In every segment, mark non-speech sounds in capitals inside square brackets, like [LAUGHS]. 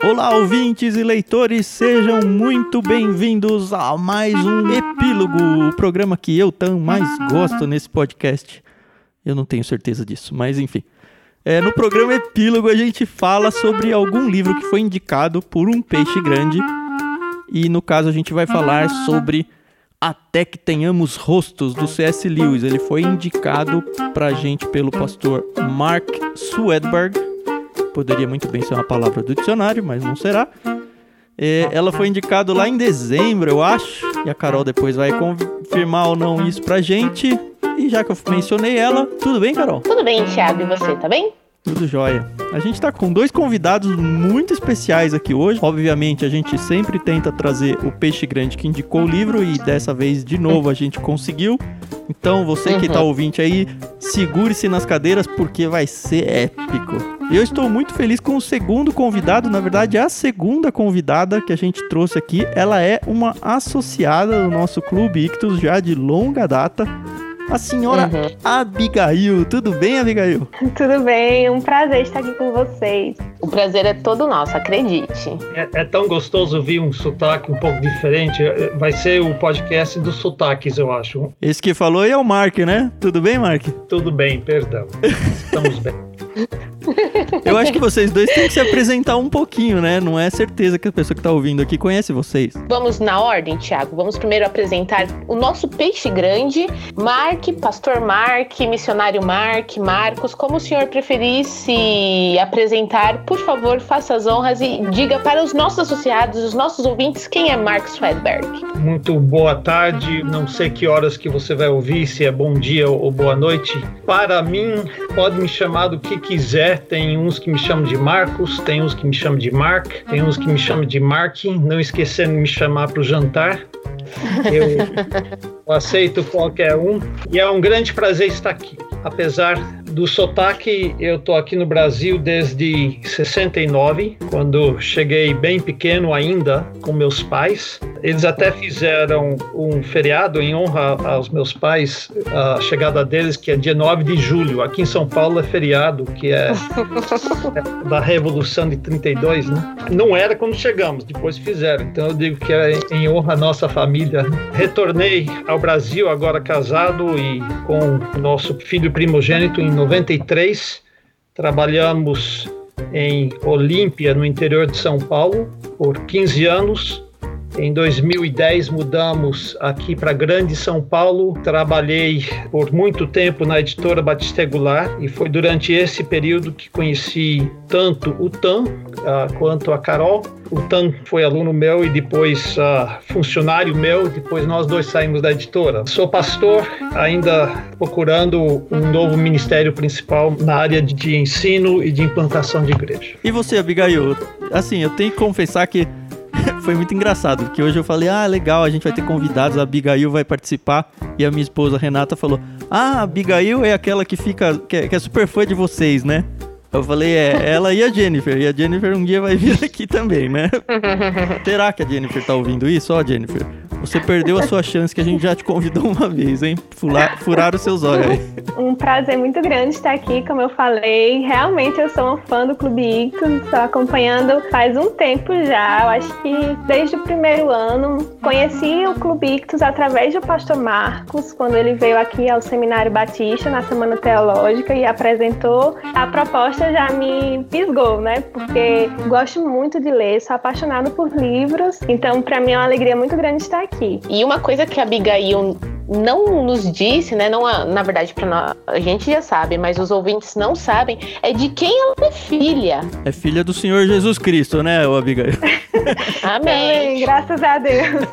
Olá, ouvintes e leitores, sejam muito bem-vindos a mais um Epílogo, o programa que eu tão mais gosto nesse podcast. Eu não tenho certeza disso, mas enfim. É, no programa Epílogo a gente fala sobre algum livro que foi indicado por um peixe grande. E no caso a gente vai falar sobre Até que Tenhamos Rostos, do C.S. Lewis. Ele foi indicado pra gente pelo pastor Mark Swedberg poderia muito bem ser uma palavra do dicionário, mas não será. É, ela foi indicada lá em dezembro, eu acho, e a Carol depois vai confirmar ou não isso pra gente. E já que eu mencionei ela, tudo bem, Carol? Tudo bem, Thiago, e você, tá bem? Tudo jóia. A gente tá com dois convidados muito especiais aqui hoje. Obviamente, a gente sempre tenta trazer o peixe grande que indicou o livro e dessa vez, de novo, a gente conseguiu. Então, você uhum. que tá uhum. ouvinte aí, segure-se nas cadeiras porque vai ser épico. E eu estou muito feliz com o segundo convidado, na verdade, a segunda convidada que a gente trouxe aqui. Ela é uma associada do nosso Clube Ictus já de longa data. A senhora uhum. Abigail. Tudo bem, Abigail? [LAUGHS] Tudo bem, um prazer estar aqui com vocês. O prazer é todo nosso, acredite. É, é, tão gostoso ouvir um sotaque um pouco diferente. É, vai ser o podcast dos sotaques, eu acho. Esse que falou é o Mark, né? Tudo bem, Mark? Tudo bem, perdão. [LAUGHS] Estamos bem. Eu acho que vocês dois têm que se apresentar um pouquinho, né? Não é certeza que a pessoa que está ouvindo aqui conhece vocês. Vamos na ordem, Tiago. Vamos primeiro apresentar o nosso peixe grande, Mark, Pastor Mark, Missionário Mark, Marcos. Como o senhor preferisse apresentar, por favor, faça as honras e diga para os nossos associados, os nossos ouvintes, quem é Mark Swedberg. Muito boa tarde. Não sei que horas que você vai ouvir, se é bom dia ou boa noite. Para mim, pode me chamar do que quiser tem uns que me chamam de Marcos, tem uns que me chamam de Mark, tem uns que me chamam de Markin, não esquecendo de me chamar para o jantar. Eu [LAUGHS] aceito qualquer um e é um grande prazer estar aqui. Apesar do sotaque, eu estou aqui no Brasil desde 69, quando cheguei bem pequeno ainda com meus pais. Eles até fizeram um feriado em honra aos meus pais, a chegada deles, que é dia 9 de julho. Aqui em São Paulo é feriado, que é, é da Revolução de 32, né? Não era quando chegamos, depois fizeram. Então eu digo que é em honra à nossa família. Retornei ao Brasil agora casado e com o nosso filho primogênito em 93. Trabalhamos em Olímpia, no interior de São Paulo, por 15 anos. Em 2010 mudamos aqui para Grande São Paulo. Trabalhei por muito tempo na editora Batista e foi durante esse período que conheci tanto o Tan uh, quanto a Carol. O Tan foi aluno meu e depois uh, funcionário meu. Depois nós dois saímos da editora. Sou pastor, ainda procurando um novo ministério principal na área de ensino e de implantação de igreja. E você, Abigail? Assim, eu tenho que confessar que [LAUGHS] foi muito engraçado, porque hoje eu falei, ah, legal, a gente vai ter convidados, a Abigail vai participar, e a minha esposa Renata falou, ah, a Abigail é aquela que fica, que é, que é super fã de vocês, né? Eu falei, é, ela e a Jennifer. E a Jennifer um dia vai vir aqui também, né? [LAUGHS] Será que a Jennifer tá ouvindo isso? Ó, Jennifer, você perdeu a sua chance que a gente já te convidou uma vez, hein? Furar, furar os seus olhos aí. Um prazer muito grande estar aqui, como eu falei. Realmente eu sou uma fã do Clube Ictus, estou acompanhando faz um tempo já. Eu acho que desde o primeiro ano. Conheci o Clube Ictus através do pastor Marcos, quando ele veio aqui ao Seminário Batista na Semana Teológica e apresentou. A proposta já me pisgou, né? Porque gosto muito de ler, sou apaixonada por livros. Então, para mim é uma alegria muito grande estar aqui aqui. E uma coisa que a Abigail não nos disse, né? Não, na verdade, para nós, a gente já sabe, mas os ouvintes não sabem, é de quem ela é filha. É filha do Senhor Jesus Cristo, né, Abigail? [LAUGHS] Amém. Graças a Deus.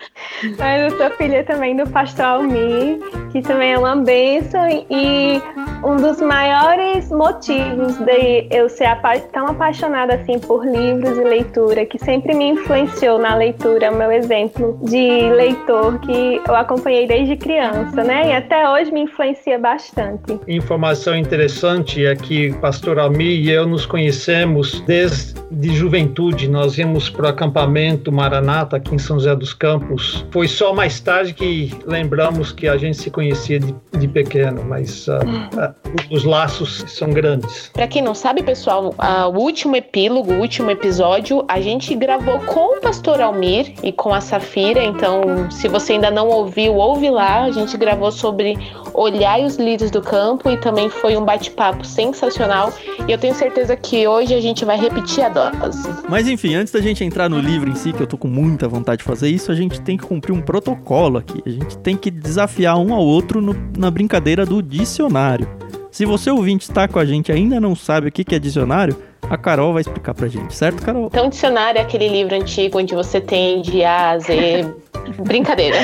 [LAUGHS] mas eu sou filha também do pastor Almir, que também é uma bênção e um dos maiores motivos de eu ser tão apaixonada assim por livros e leitura, que sempre me influenciou na leitura, é o meu exemplo de leitor que eu acompanhei desde criança, né? E até hoje me influencia bastante. Informação interessante é que Pastor Almi e eu nos conhecemos desde de juventude. Nós íamos para o acampamento Maranata aqui em São José dos Campos. Foi só mais tarde que lembramos que a gente se conhecia de, de pequeno, mas uh, ainda os laços são grandes. Para quem não sabe, pessoal, o último epílogo, o último episódio, a gente gravou com o pastor Almir e com a Safira. Então, se você ainda não ouviu, ouve lá. A gente gravou sobre olhar os líderes do campo e também foi um bate-papo sensacional. E eu tenho certeza que hoje a gente vai repetir a dose. Mas enfim, antes da gente entrar no livro em si, que eu tô com muita vontade de fazer isso, a gente tem que cumprir um protocolo aqui. A gente tem que desafiar um ao outro no, na brincadeira do dicionário. Se você ouvinte está com a gente e ainda não sabe o que é dicionário, a Carol vai explicar pra gente, certo, Carol? Então, dicionário é aquele livro antigo onde você tem de A a Z. Brincadeira.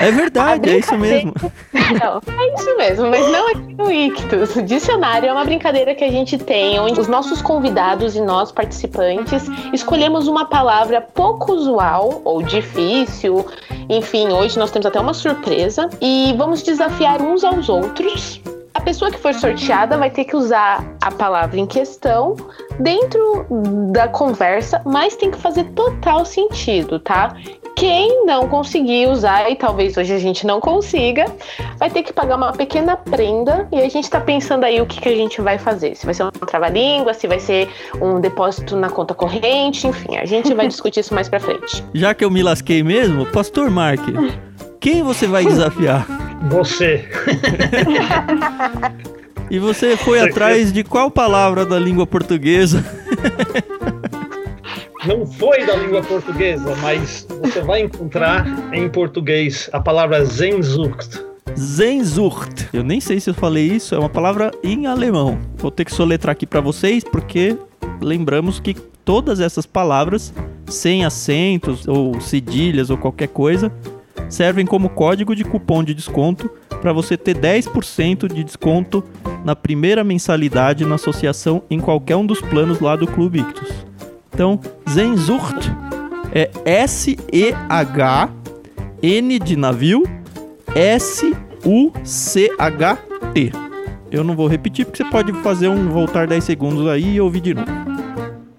É verdade, é isso mesmo. Não, é isso mesmo, mas não aqui no Ictus. Dicionário é uma brincadeira que a gente tem, onde os nossos convidados e nós, participantes, escolhemos uma palavra pouco usual ou difícil. Enfim, hoje nós temos até uma surpresa e vamos desafiar uns aos outros a pessoa que for sorteada vai ter que usar a palavra em questão dentro da conversa, mas tem que fazer total sentido, tá? Quem não conseguir usar, e talvez hoje a gente não consiga, vai ter que pagar uma pequena prenda. E a gente tá pensando aí o que, que a gente vai fazer. Se vai ser um trava-língua, se vai ser um depósito na conta corrente, enfim, a gente vai [LAUGHS] discutir isso mais pra frente. Já que eu me lasquei mesmo, Pastor Mark, quem você vai [LAUGHS] desafiar? Você. e você foi atrás de qual palavra da língua portuguesa? Não foi da língua portuguesa, mas você vai encontrar em português a palavra Sehnsucht. Sehnsucht. Eu nem sei se eu falei isso, é uma palavra em alemão. Vou ter que soletrar aqui para vocês, porque lembramos que todas essas palavras, sem acentos ou cedilhas ou qualquer coisa, servem como código de cupom de desconto para você ter 10% de desconto na primeira mensalidade na associação em qualquer um dos planos lá do Clube Ictus. Então, Zenzurt é S-E-H-N de navio S-U-C-H-T. Eu não vou repetir porque você pode fazer um voltar 10 segundos aí e ouvir de novo.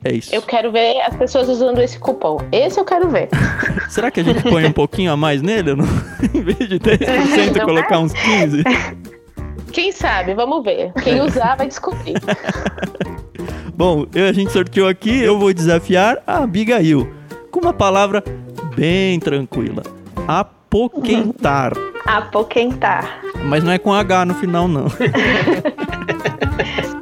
É isso. Eu quero ver as pessoas usando esse cupom. Esse eu quero ver. [LAUGHS] Será que a gente põe um pouquinho a mais nele? Não? [LAUGHS] em vez de 10%, é, colocar é? uns 15%? [LAUGHS] Quem sabe? Vamos ver. Quem usar vai descobrir. Bom, a gente sorteou aqui. Eu vou desafiar a Abigail com uma palavra bem tranquila. Apoquentar. Apoquentar. Mas não é com H no final, não.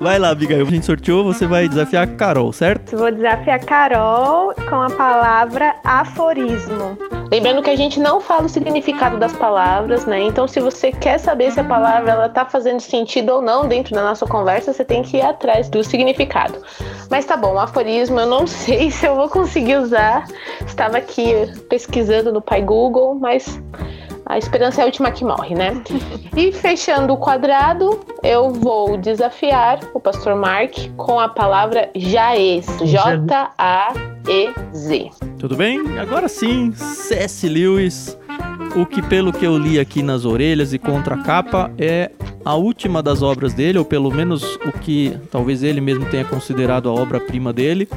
Vai lá, Abigail. A gente sorteou, você vai desafiar a Carol, certo? Vou desafiar a Carol com a palavra aforismo. Lembrando que a gente não fala o significado das palavras, né? Então, se você quer saber se a palavra ela tá fazendo sentido ou não dentro da nossa conversa, você tem que ir atrás do significado. Mas tá bom, aforismo eu não [LAUGHS] sei se eu vou conseguir usar. Estava aqui pesquisando no Pai Google, mas a esperança é a última que morre, né? E fechando o quadrado, eu vou desafiar o pastor Mark com a palavra Jaez. J-A-E-Z. Tudo bem? Agora sim, C.S. Lewis. O que, pelo que eu li aqui nas orelhas e contra a capa, é a última das obras dele, ou pelo menos o que talvez ele mesmo tenha considerado a obra-prima dele.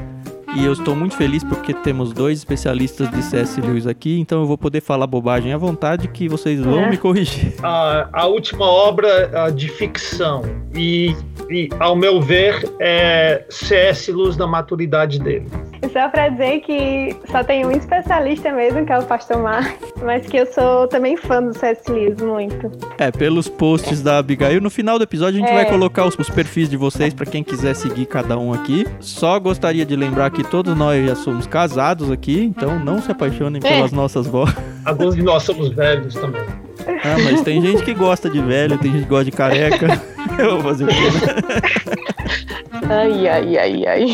E eu estou muito feliz porque temos dois especialistas de C.S. Lewis aqui, então eu vou poder falar bobagem à vontade que vocês vão é. me corrigir. [LAUGHS] A, a última obra de ficção e, e, ao meu ver, é C.S. Lewis da maturidade dele. Só para dizer que só tem um especialista mesmo, que é o Pastor Mar, mas que eu sou também fã do C.S. Lewis muito. É, pelos posts da Abigail, no final do episódio a gente é. vai colocar os, os perfis de vocês para quem quiser seguir cada um aqui. Só gostaria de lembrar que todos nós já somos casados aqui, então não se apaixonem é. pelas nossas vozes. Alguns de nós somos velhos também. Ah, mas tem gente que gosta de velho, tem gente que gosta de careca. [LAUGHS] Eu vou fazer o quê? Né? Ai, ai, ai, ai.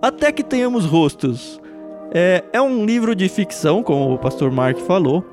Até que tenhamos rostos. É, é um livro de ficção, como o pastor Mark falou.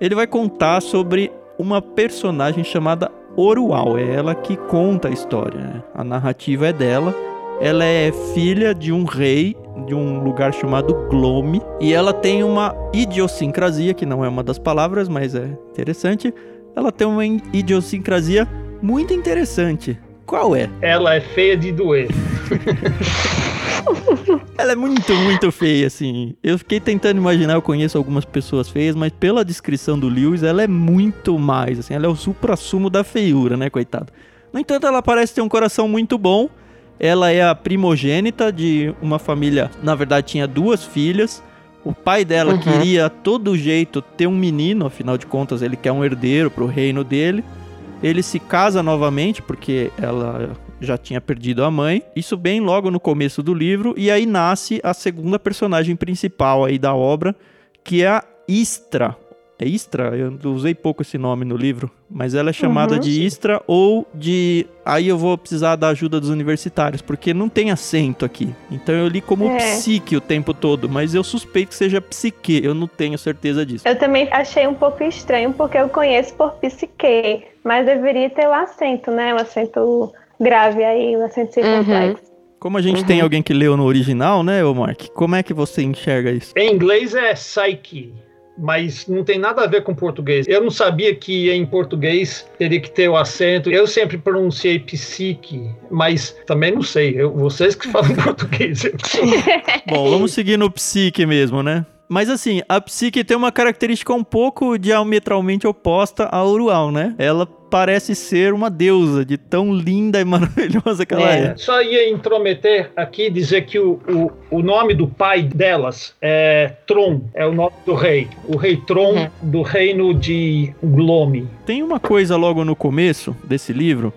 Ele vai contar sobre uma personagem chamada Orual. É ela que conta a história. Né? A narrativa é dela. Ela é filha de um rei de um lugar chamado Glome e ela tem uma idiosincrasia, que não é uma das palavras, mas é interessante. Ela tem uma idiosincrasia muito interessante. Qual é? Ela é feia de doer. [LAUGHS] Ela é muito, muito feia, assim. Eu fiquei tentando imaginar, eu conheço algumas pessoas feias, mas pela descrição do Lewis, ela é muito mais, assim. Ela é o supra-sumo da feiura, né, coitado. No entanto, ela parece ter um coração muito bom. Ela é a primogênita de uma família, na verdade, tinha duas filhas. O pai dela Uhum. queria a todo jeito ter um menino, afinal de contas, ele quer um herdeiro pro reino dele. Ele se casa novamente porque ela já tinha perdido a mãe. Isso bem logo no começo do livro e aí nasce a segunda personagem principal aí da obra, que é a Istra. É Istra? Eu usei pouco esse nome no livro, mas ela é chamada Uhum. de Istra ou de aí eu vou precisar da ajuda dos universitários, porque não tem acento aqui. Então eu li como É. psique o tempo todo, mas eu suspeito que seja psique, eu não tenho certeza disso. Eu também achei um pouco estranho, porque eu conheço por psique, mas deveria ter o acento, né? O acento grave aí, o acento circunflexo. Como a gente tem alguém que leu no original, né, ô Mark? Como é que você enxerga isso? Em inglês é psyche, mas não tem nada a ver com português. Eu não sabia que em português teria que ter o acento. Eu sempre pronunciei psique, mas também não sei. Eu- vocês que falam [LAUGHS] português. Eu [LAUGHS] Bom, vamos seguir no psique mesmo, né? Mas assim, a psique tem uma característica um pouco diametralmente oposta à Urual, né? Ela parece ser uma deusa, de tão linda e [LAUGHS] maravilhosa que ela É. é. Só ia intrometer aqui e dizer que o, o, o nome do pai delas é Tron, é o nome do rei. O rei Tron Uhum. do reino de Glome. Tem uma coisa logo no começo desse livro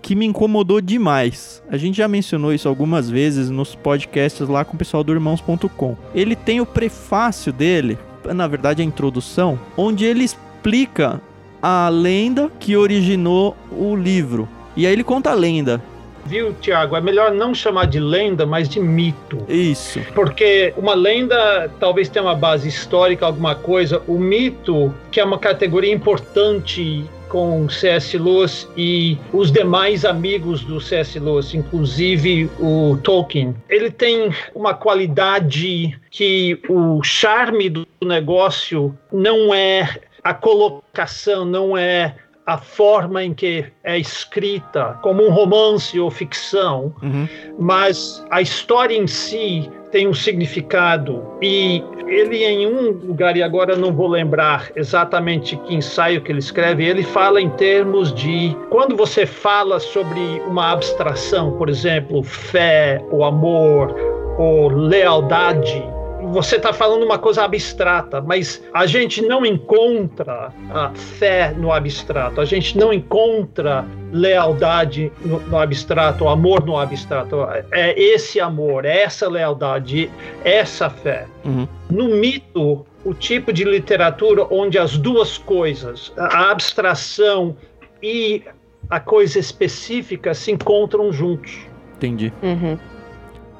que me incomodou demais. A gente já mencionou isso algumas vezes nos podcasts lá com o pessoal do irmãos.com. Ele tem o prefácio dele, na verdade a introdução, onde ele explica a lenda que originou o livro. E aí ele conta a lenda. Viu, Tiago? É melhor não chamar de lenda, mas de mito. Isso. Porque uma lenda talvez tenha uma base histórica, alguma coisa. O mito, que é uma categoria importante com C.S. Lewis e os demais amigos do C.S. Lewis, inclusive o Tolkien. Ele tem uma qualidade que o charme do negócio não é a colocação, não é a forma em que é escrita, como um romance ou ficção, Uhum. mas a história em si tem um significado e ele em um lugar e agora não vou lembrar exatamente que ensaio que ele escreve, ele fala em termos de quando você fala sobre uma abstração, por exemplo, fé, ou amor, ou lealdade, você está falando uma coisa abstrata, mas a gente não encontra a fé no abstrato, a gente não encontra lealdade no, no abstrato, amor no abstrato. É esse amor, é essa lealdade, essa fé. Uhum. No mito, o tipo de literatura onde as duas coisas, a abstração e a coisa específica, se encontram juntos. Entendi. Uhum.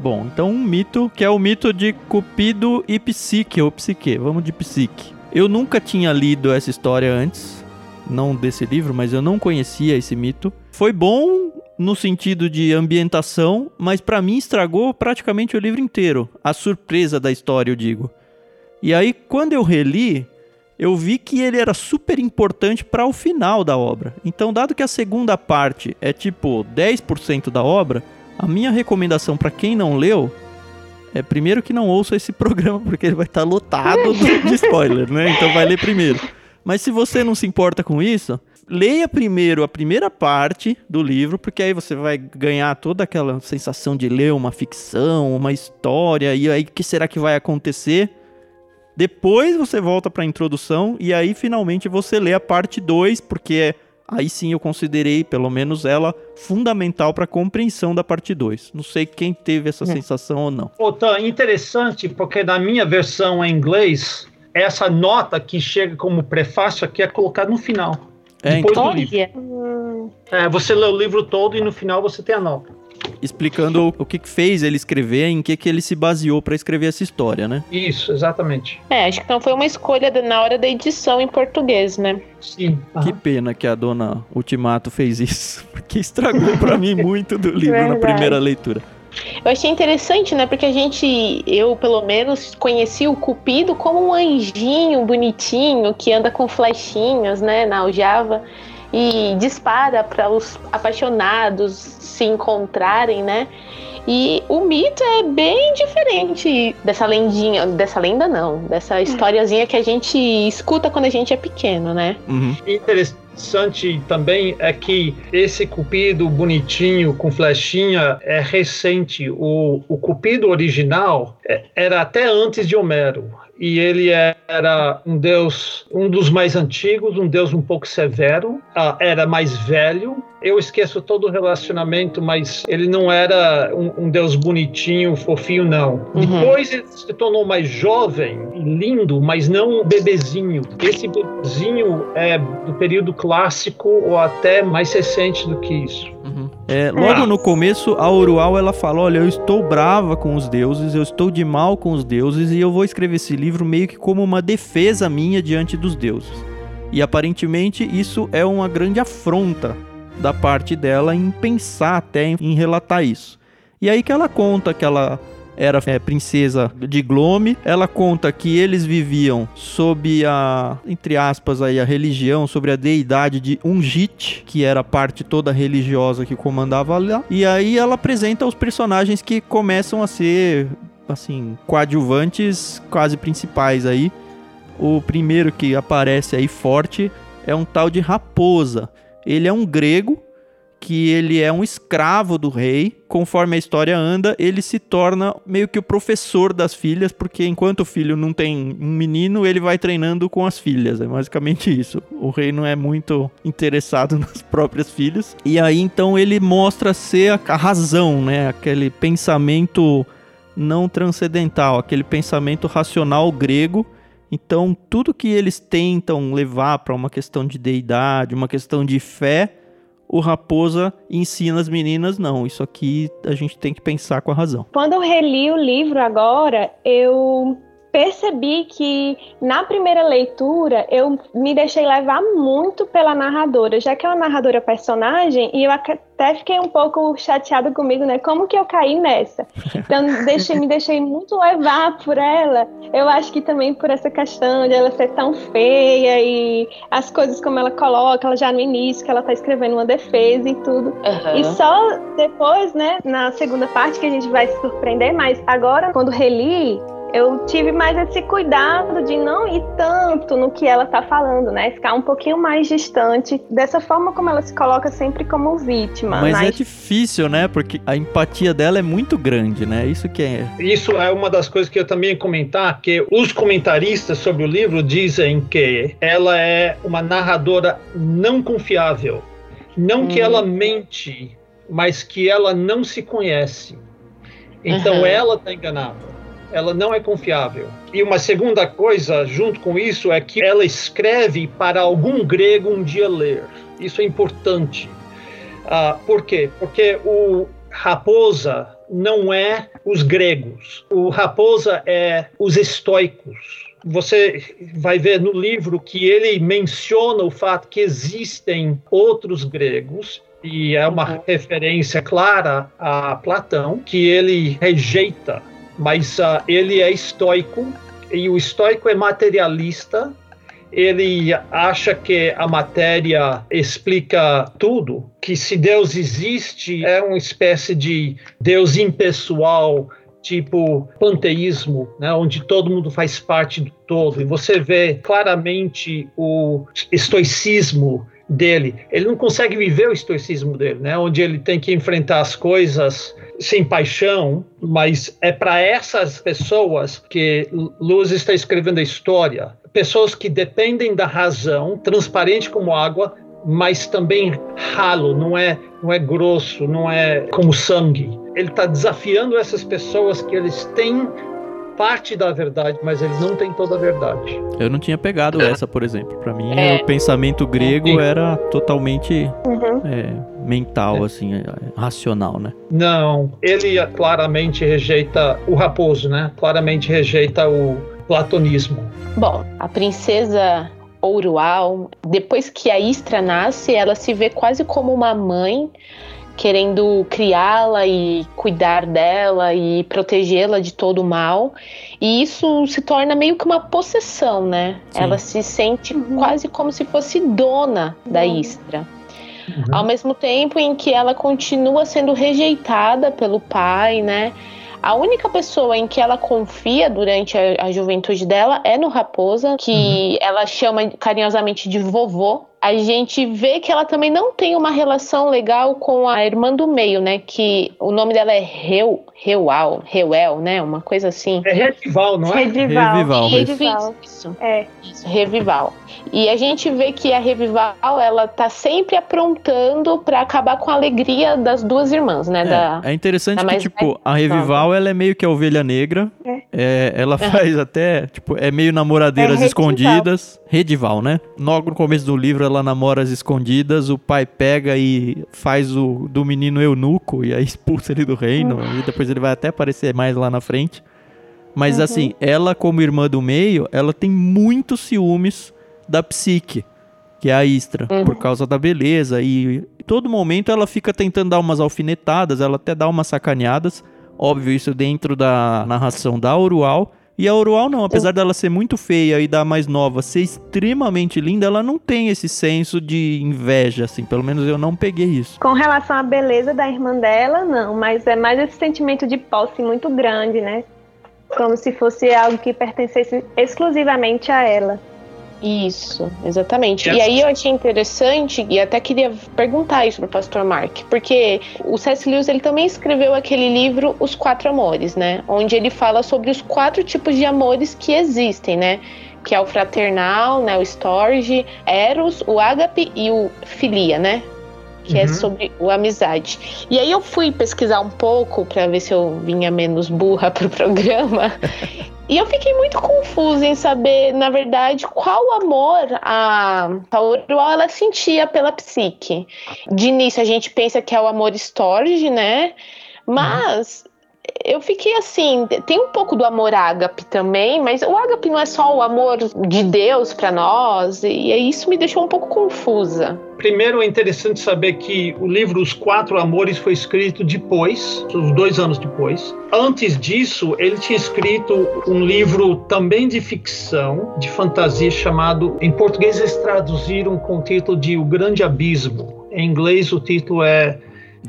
Bom, então um mito que é o mito de Cupido e Psique, ou Psique. Vamos de Psique. Eu nunca tinha lido essa história antes, não desse livro, mas eu não conhecia esse mito. Foi bom no sentido de ambientação, mas pra mim estragou praticamente o livro inteiro. A surpresa da história, eu digo. E aí, quando eu reli, eu vi que ele era super importante para o final da obra. Então, dado que a segunda parte é tipo 10% da obra, a minha recomendação para quem não leu é primeiro que não ouça esse [LAUGHS] programa, porque ele vai estar lotado de de spoiler, né? Então vai ler primeiro. Mas se você não se importa com isso, leia primeiro a primeira parte do livro, porque aí você vai ganhar toda aquela sensação de ler uma ficção, uma história, e aí o que será que vai acontecer? Depois você volta para a introdução e aí finalmente você lê a parte 2, porque é aí sim eu considerei, pelo menos ela, fundamental para a compreensão da parte 2. Não sei quem teve essa sensação ou não. Outra interessante, porque na minha versão em inglês, essa nota que chega como prefácio aqui é colocada no final. É, Depois do livro. É, você lê o livro todo e no final você tem a nota. Explicando o- que que fez ele escrever, em que que ele se baseou para escrever essa história, né? Isso, exatamente. é, acho que não foi uma escolha da- na hora da edição em português, né? Sim. Que aham. pena que a dona Ultimato fez isso, [LAUGHS] porque estragou para mim muito do livro na primeira leitura. Eu achei interessante, né? Porque a gente, eu pelo menos, conheci o Cupido como um anjinho bonitinho que anda com flechinhas, né, na aljava e dispara para os apaixonados se encontrarem, né? E o mito é bem diferente dessa lendinha, dessa lenda não, dessa historiazinha que a gente escuta quando a gente é pequeno, né? Uhum. Interessante também é que esse cupido bonitinho com flechinha é recente. O, o cupido original é, era até antes de Homero e ele era um deus, um dos mais antigos, um deus um pouco severo, uh, era mais velho. Eu esqueço todo o relacionamento, mas ele não era um, um deus bonitinho, fofinho, não. Uhum. Depois ele se tornou mais jovem e lindo, mas não um bebezinho. Esse bebezinho é do período clássico ou até mais recente do que isso. Uhum. É, logo no começo, a Urual ela fala: Olha, eu estou brava com os deuses, eu estou de mal com os deuses e eu vou escrever esse livro meio que como uma defesa minha diante dos deuses. E aparentemente isso é uma grande afronta da parte dela em pensar até em relatar isso. E aí que ela conta que ela era é, princesa de Glome. Ela conta que eles viviam sob a, entre aspas, aí, a religião, sobre a deidade de Ungit, que era a parte toda religiosa que comandava lá. E aí ela apresenta os personagens que começam a ser, assim, coadjuvantes quase principais aí. O primeiro que aparece aí forte é um tal de Raposa. Ele é um grego que ele é um escravo do rei. Conforme a história anda, ele se torna meio que o professor das filhas, porque enquanto o filho não tem um menino, ele vai treinando com as filhas. É basicamente isso. O rei não é muito interessado [LAUGHS] nas próprias filhas. E aí então ele mostra ser a razão, né? Aquele pensamento não transcendental, aquele pensamento racional grego. Então, tudo que eles tentam levar para uma questão de deidade, uma questão de fé, o Raposa ensina as meninas, não, isso aqui a gente tem que pensar com a razão. Quando eu reli o livro agora, eu percebi que na primeira leitura eu me deixei levar muito pela narradora, já que é uma narradora personagem, e eu até fiquei um pouco chateada comigo, né? Como que eu caí nessa? Então [LAUGHS] deixei, me deixei muito levar por ela. Eu acho que também por essa questão de ela ser tão feia e as coisas como ela coloca, ela já no início, que ela tá escrevendo uma defesa e tudo. Uhum. E só depois, né, na segunda parte que a gente vai se surpreender, mas agora, quando reli, eu tive mais esse cuidado de não ir tanto no que ela está falando, né? Ficar um pouquinho mais distante dessa forma como ela se coloca sempre como vítima. Mas, é difícil, né? Porque a empatia dela é muito grande, né? Isso que é. Isso é uma das coisas que eu também ia comentar, que os comentaristas sobre o livro dizem que ela é uma narradora não confiável. Não hum. que ela mente, mas que ela não se conhece. Então uhum. ela está enganada ela não é confiável. E uma segunda coisa, junto com isso, é que ela escreve para algum grego um dia ler. Isso é importante. Uh, por quê? Porque o Raposa não é os gregos. O Raposa é os estoicos. Você vai ver no livro que ele menciona o fato que existem outros gregos e é uma uhum. referência clara a Platão, que ele rejeita mas uh, ele é estoico e o estoico é materialista. Ele acha que a matéria explica tudo, que se Deus existe é uma espécie de Deus impessoal, tipo panteísmo, né, onde todo mundo faz parte do todo. E você vê claramente o estoicismo dele. Ele não consegue viver o estoicismo dele, né? Onde ele tem que enfrentar as coisas sem paixão, mas é para essas pessoas que Luz está escrevendo a história. Pessoas que dependem da razão, transparente como água, mas também ralo, não é, não é grosso, não é como sangue. Ele está desafiando essas pessoas que eles têm parte da verdade, mas eles não têm toda a verdade. Eu não tinha pegado essa, por exemplo. Para mim, é. o pensamento grego era totalmente uhum. é, mental, é. assim, é, racional, né? Não, ele claramente rejeita o raposo, né? Claramente rejeita o platonismo. Bom, a princesa Ourual, depois que a Istra nasce, ela se vê quase como uma mãe querendo criá-la e cuidar dela e protegê-la de todo o mal. E isso se torna meio que uma possessão, né? Sim. Ela se sente uhum. quase como se fosse dona da Istra. Uhum. Ao mesmo tempo em que ela continua sendo rejeitada pelo pai, né? A única pessoa em que ela confia durante a, a juventude dela é no Raposa, que uhum. ela chama carinhosamente de vovô, a gente vê que ela também não tem uma relação legal com a irmã do meio, né? Que o nome dela é Reu, Reual, Reuel, né? Uma coisa assim. É Redival, não é? Redival. Revival. Revival. Isso. É. Isso, Revival. E a gente vê que a Revival, ela tá sempre aprontando para acabar com a alegria das duas irmãs, né? É, da, é interessante que, tipo, a Revival, ela é meio que a ovelha negra. É. é ela faz até, tipo, é meio namoradeiras é escondidas. Redival, né? Logo no começo do livro, ela namora as escondidas, o pai pega e faz o do menino eunuco e aí [LAUGHS] expulsa ele do reino. Uhum. E depois ele vai até aparecer mais lá na frente. Mas uhum. assim, ela como irmã do meio, ela tem muitos ciúmes da psique, que é a Istra, uhum. por causa da beleza. E todo momento ela fica tentando dar umas alfinetadas, ela até dá umas sacaneadas. Óbvio, isso dentro da narração da Orual. E a Orual não, apesar dela ser muito feia e da mais nova ser extremamente linda, ela não tem esse senso de inveja, assim. Pelo menos eu não peguei isso. Com relação à beleza da irmã dela, não. Mas é mais esse sentimento de posse muito grande, né? Como se fosse algo que pertencesse exclusivamente a ela. Isso, exatamente. Yes. E aí eu achei interessante e até queria perguntar isso pro pastor Mark, porque o C.S. Lewis ele também escreveu aquele livro Os Quatro Amores, né? Onde ele fala sobre os quatro tipos de amores que existem, né? Que é o fraternal, né, o storge, eros, o ágape e o filia, né? Que é uhum. é sobre o amizade. E aí eu fui pesquisar um pouco para ver se eu vinha menos burra pro [LAUGHS] programa. e eu fiquei muito confusa em saber, na verdade, qual amor a Paurual ela sentia pela psique. De início a gente pensa que é o amor Storge, né? Mas eu fiquei assim, tem um pouco do amor ágape também, mas o ágape não é só o amor de Deus para nós, e isso me deixou um pouco confusa. Primeiro é interessante saber que o livro Os Quatro Amores foi escrito depois, uns dois anos depois. Antes disso, ele tinha escrito um livro também de ficção, de fantasia, chamado, em português eles traduziram com o título de O Grande Abismo. Em inglês o título é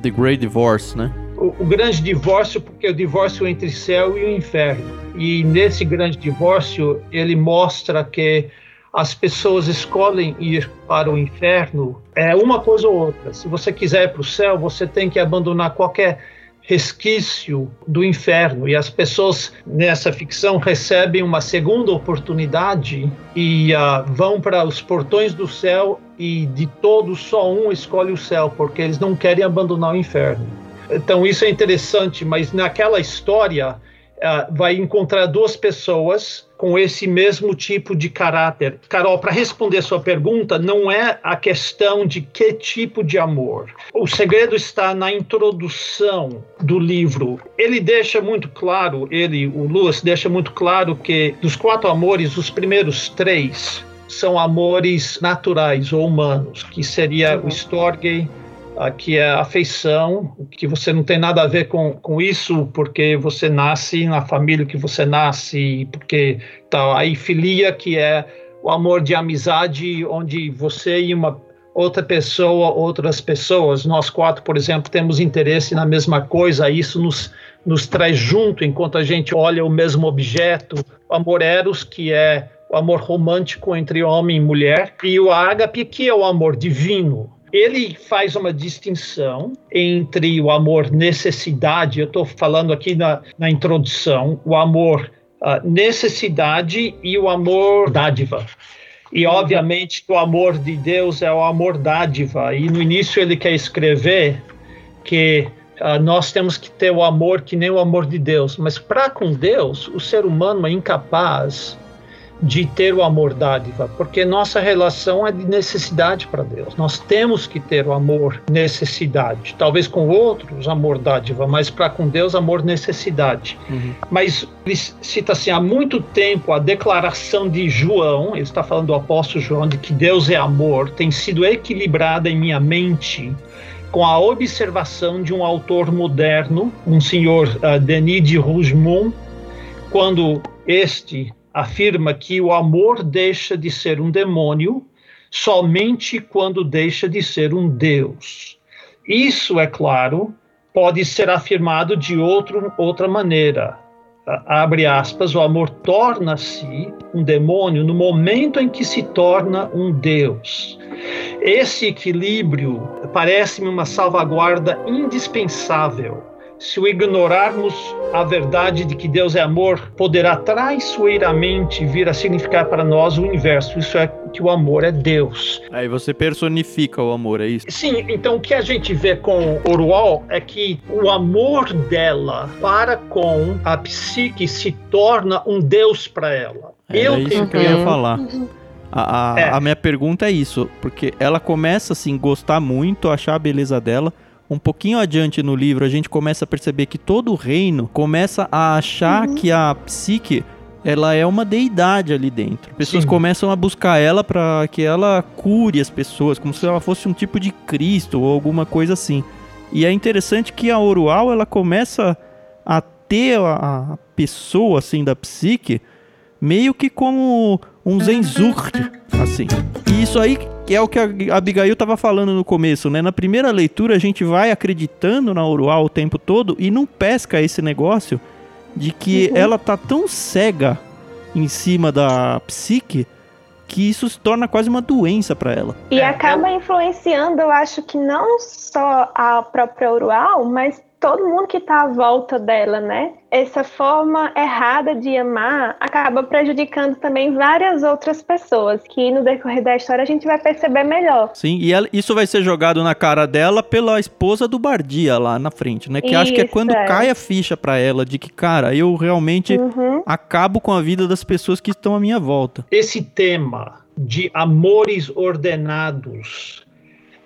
The Great Divorce, né? O, grande divórcio, porque é o divórcio entre céu e o inferno. E nesse grande divórcio, ele mostra que as pessoas escolhem ir para o inferno. É uma coisa ou outra. Se você quiser ir para o céu, você tem que abandonar qualquer resquício do inferno e as pessoas nessa ficção recebem uma segunda oportunidade e uh, vão para os portões do céu e de todos só um escolhe o céu porque eles não querem abandonar o inferno. Então isso é interessante, mas naquela história uh, vai encontrar duas pessoas com esse mesmo tipo de caráter. Carol, para responder sua pergunta, não é a questão de que tipo de amor. O segredo está na introdução do livro. Ele deixa muito claro, ele, o Lewis, deixa muito claro que dos quatro amores, os primeiros três são amores naturais ou humanos, que seria o Storge, que é afeição, que você não tem nada a ver com, com isso porque você nasce na família que você nasce, porque tá, aí filia, que é o amor de amizade, onde você e uma outra pessoa, outras pessoas, nós quatro, por exemplo, temos interesse na mesma coisa, isso nos, nos traz junto enquanto a gente olha o mesmo objeto. O amor eros, que é o amor romântico entre homem e mulher, e o ágape, que é o amor divino, ele faz uma distinção entre o amor necessidade, eu estou falando aqui na, na introdução, o amor uh, necessidade e o amor dádiva. E uhum. obviamente o amor de Deus é o amor dádiva. E no início ele quer escrever que uh, nós temos que ter o amor que nem o amor de Deus. Mas para com Deus, o ser humano é incapaz de ter o amor dádiva, porque nossa relação é de necessidade para Deus. Nós temos que ter o amor necessidade. Talvez com outros amor dádiva, mas para com Deus amor necessidade. Uhum. Mas ele cita assim há muito tempo a declaração de João, ele está falando do apóstolo João de que Deus é amor, tem sido equilibrada em minha mente com a observação de um autor moderno, um senhor uh, Denis de Rougemont, quando este afirma que o amor deixa de ser um demônio somente quando deixa de ser um Deus. Isso, é claro, pode ser afirmado de outro, outra maneira. Abre aspas, o amor torna-se um demônio no momento em que se torna um Deus. Esse equilíbrio parece-me uma salvaguarda indispensável se o ignorarmos a verdade de que Deus é amor, poderá traiçoeiramente vir a significar para nós o inverso. Isso é que o amor é Deus. Aí você personifica o amor, é isso? Sim, então o que a gente vê com Orwell é que o amor dela para com a psique se torna um Deus para ela. É, eu é isso tenho... que eu ia falar. A, a, é. a minha pergunta é isso, porque ela começa assim, gostar muito, achar a beleza dela, um pouquinho adiante no livro, a gente começa a perceber que todo o reino começa a achar uhum. que a psique ela é uma deidade ali dentro. Pessoas Sim. começam a buscar ela para que ela cure as pessoas, como se ela fosse um tipo de Cristo ou alguma coisa assim. E é interessante que a Orual ela começa a ter a, a pessoa assim da psique meio que como um Zenzurt, assim. E isso aí é o que a Abigail estava falando no começo, né? Na primeira leitura a gente vai acreditando na Orual o tempo todo e não pesca esse negócio de que uhum. ela tá tão cega em cima da psique que isso se torna quase uma doença para ela. E acaba influenciando, eu acho que não só a própria Orual, mas todo mundo que está à volta dela, né? Essa forma errada de amar acaba prejudicando também várias outras pessoas, que no decorrer da história a gente vai perceber melhor. Sim, e ela, isso vai ser jogado na cara dela pela esposa do Bardia lá na frente, né? Que isso, acho que é quando é. cai a ficha para ela de que, cara, eu realmente uhum. acabo com a vida das pessoas que estão à minha volta. Esse tema de amores ordenados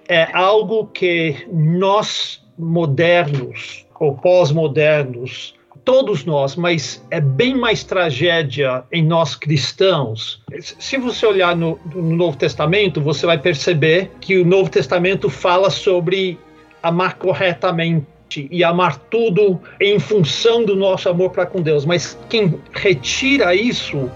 é algo que nós modernos ou pós-modernos, todos nós, mas é bem mais tragédia em nós cristãos. Se você olhar no, no, Novo Testamento, você vai perceber que o Novo Testamento fala sobre amar corretamente e amar tudo em função do nosso amor para com Deus. Mas quem retira isso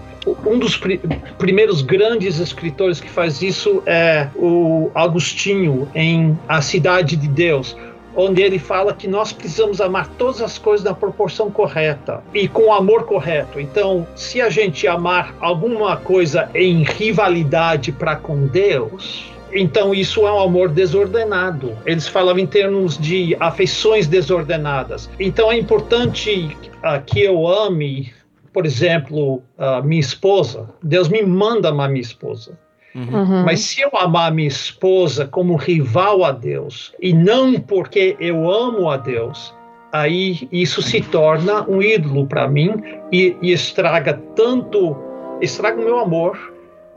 um dos pr primeiros grandes escritores que faz isso é o Agostinho em A Cidade de Deus onde ele fala que nós precisamos amar todas as coisas na proporção correta e com o amor correto. Então, se a gente amar alguma coisa em rivalidade para com Deus, então isso é um amor desordenado. Eles falavam em termos de afeições desordenadas. Então é importante uh, que eu ame, por exemplo, uh, minha esposa. Deus me manda amar minha esposa. Uhum. Mas se eu amar minha esposa como rival a Deus e não porque eu amo a Deus, aí isso se torna um ídolo para mim e, e, estraga tanto, estraga o meu amor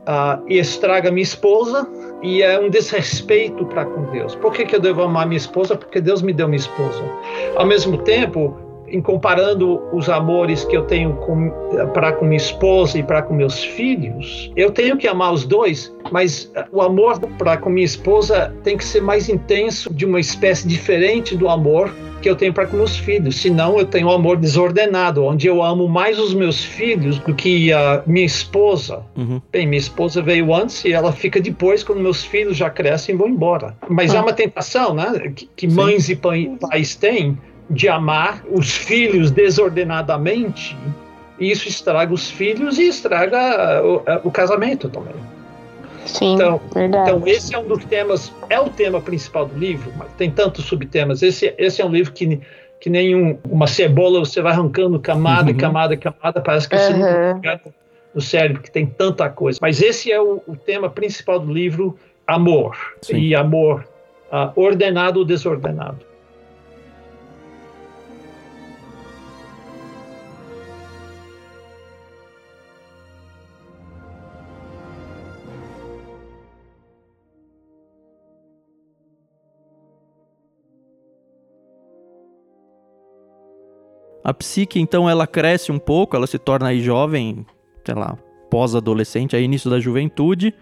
uh, e estraga minha esposa e é um desrespeito para com Deus. Por que, que eu devo amar minha esposa? Porque Deus me deu minha esposa. Ao mesmo tempo, em comparando os amores que eu tenho para com minha esposa e para com meus filhos, eu tenho que amar os dois, mas o amor para com minha esposa tem que ser mais intenso, de uma espécie diferente do amor que eu tenho para com meus filhos. Senão eu tenho um amor desordenado, onde eu amo mais os meus filhos do que a minha esposa. Uhum. Bem, minha esposa veio antes e ela fica depois quando meus filhos já crescem e vão embora. Mas é ah. é uma tentação, né? Que, que mães e pais têm de amar os filhos desordenadamente, isso estraga os filhos e estraga o, o casamento também. Sim, então, verdade. então, esse é um dos temas, é o tema principal do livro, mas tem tantos subtemas. Esse, esse é um livro que, que nem um, uma cebola, você vai arrancando camada, uhum. camada, camada, parece que uhum. você não no cérebro, que tem tanta coisa. Mas esse é o, o tema principal do livro, amor. Sim. E amor uh, ordenado ou desordenado. A psique, então, ela cresce um pouco, ela se torna aí jovem, sei lá, pós-adolescente, aí início da juventude.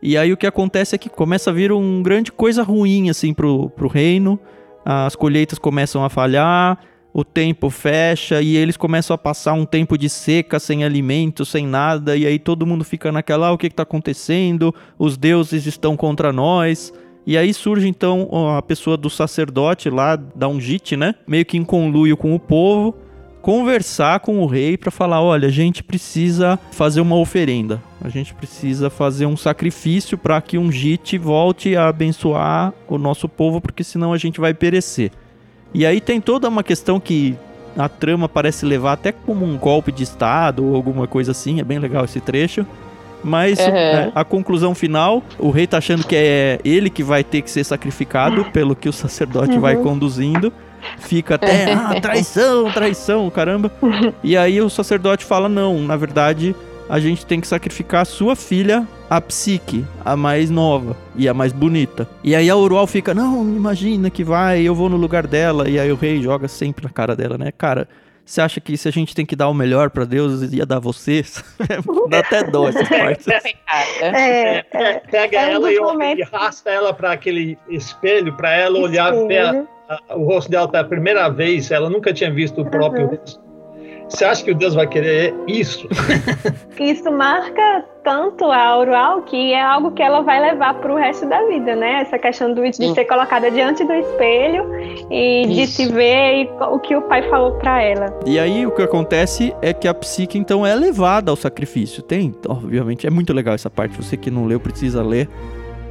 E aí o que acontece é que começa a vir um grande coisa ruim, assim, pro, pro reino. As colheitas começam a falhar, o tempo fecha e eles começam a passar um tempo de seca, sem alimento, sem nada. E aí todo mundo fica naquela, ah, o que está acontecendo? Os deuses estão contra nós. E aí surge então a pessoa do sacerdote lá, da Ungite, né? Meio que em conluio com o povo conversar com o rei para falar: olha, a gente precisa fazer uma oferenda, a gente precisa fazer um sacrifício para que um Jite volte a abençoar o nosso povo, porque senão a gente vai perecer. E aí tem toda uma questão que a trama parece levar até como um golpe de estado ou alguma coisa assim, é bem legal esse trecho. Mas uhum. a conclusão final, o rei tá achando que é ele que vai ter que ser sacrificado, pelo que o sacerdote uhum. vai conduzindo fica até, [LAUGHS] ah, traição, traição, caramba. E aí o sacerdote fala: não, na verdade, a gente tem que sacrificar a sua filha, a Psique, a mais nova e a mais bonita. E aí a Urual fica: não, imagina que vai, eu vou no lugar dela. E aí o rei joga sempre na cara dela, né? Cara. Você acha que se a gente tem que dar o melhor para Deus, ia dar vocês? [LAUGHS] Dá até dó essas partes. É, é, é, pega é ela e, arrasta ela para aquele espelho, para ela espelho. olhar, ver o rosto dela pela primeira vez, ela nunca tinha visto o próprio uhum. rosto. Você acha que o Deus vai querer isso? [LAUGHS] isso marca tanto a Auroal que é algo que ela vai levar para o resto da vida, né? Essa questão do, de ser colocada diante do espelho e isso. de se ver e, o que o pai falou para ela. E aí o que acontece é que a psique então é levada ao sacrifício. Tem, obviamente, é muito legal essa parte. Você que não leu precisa ler.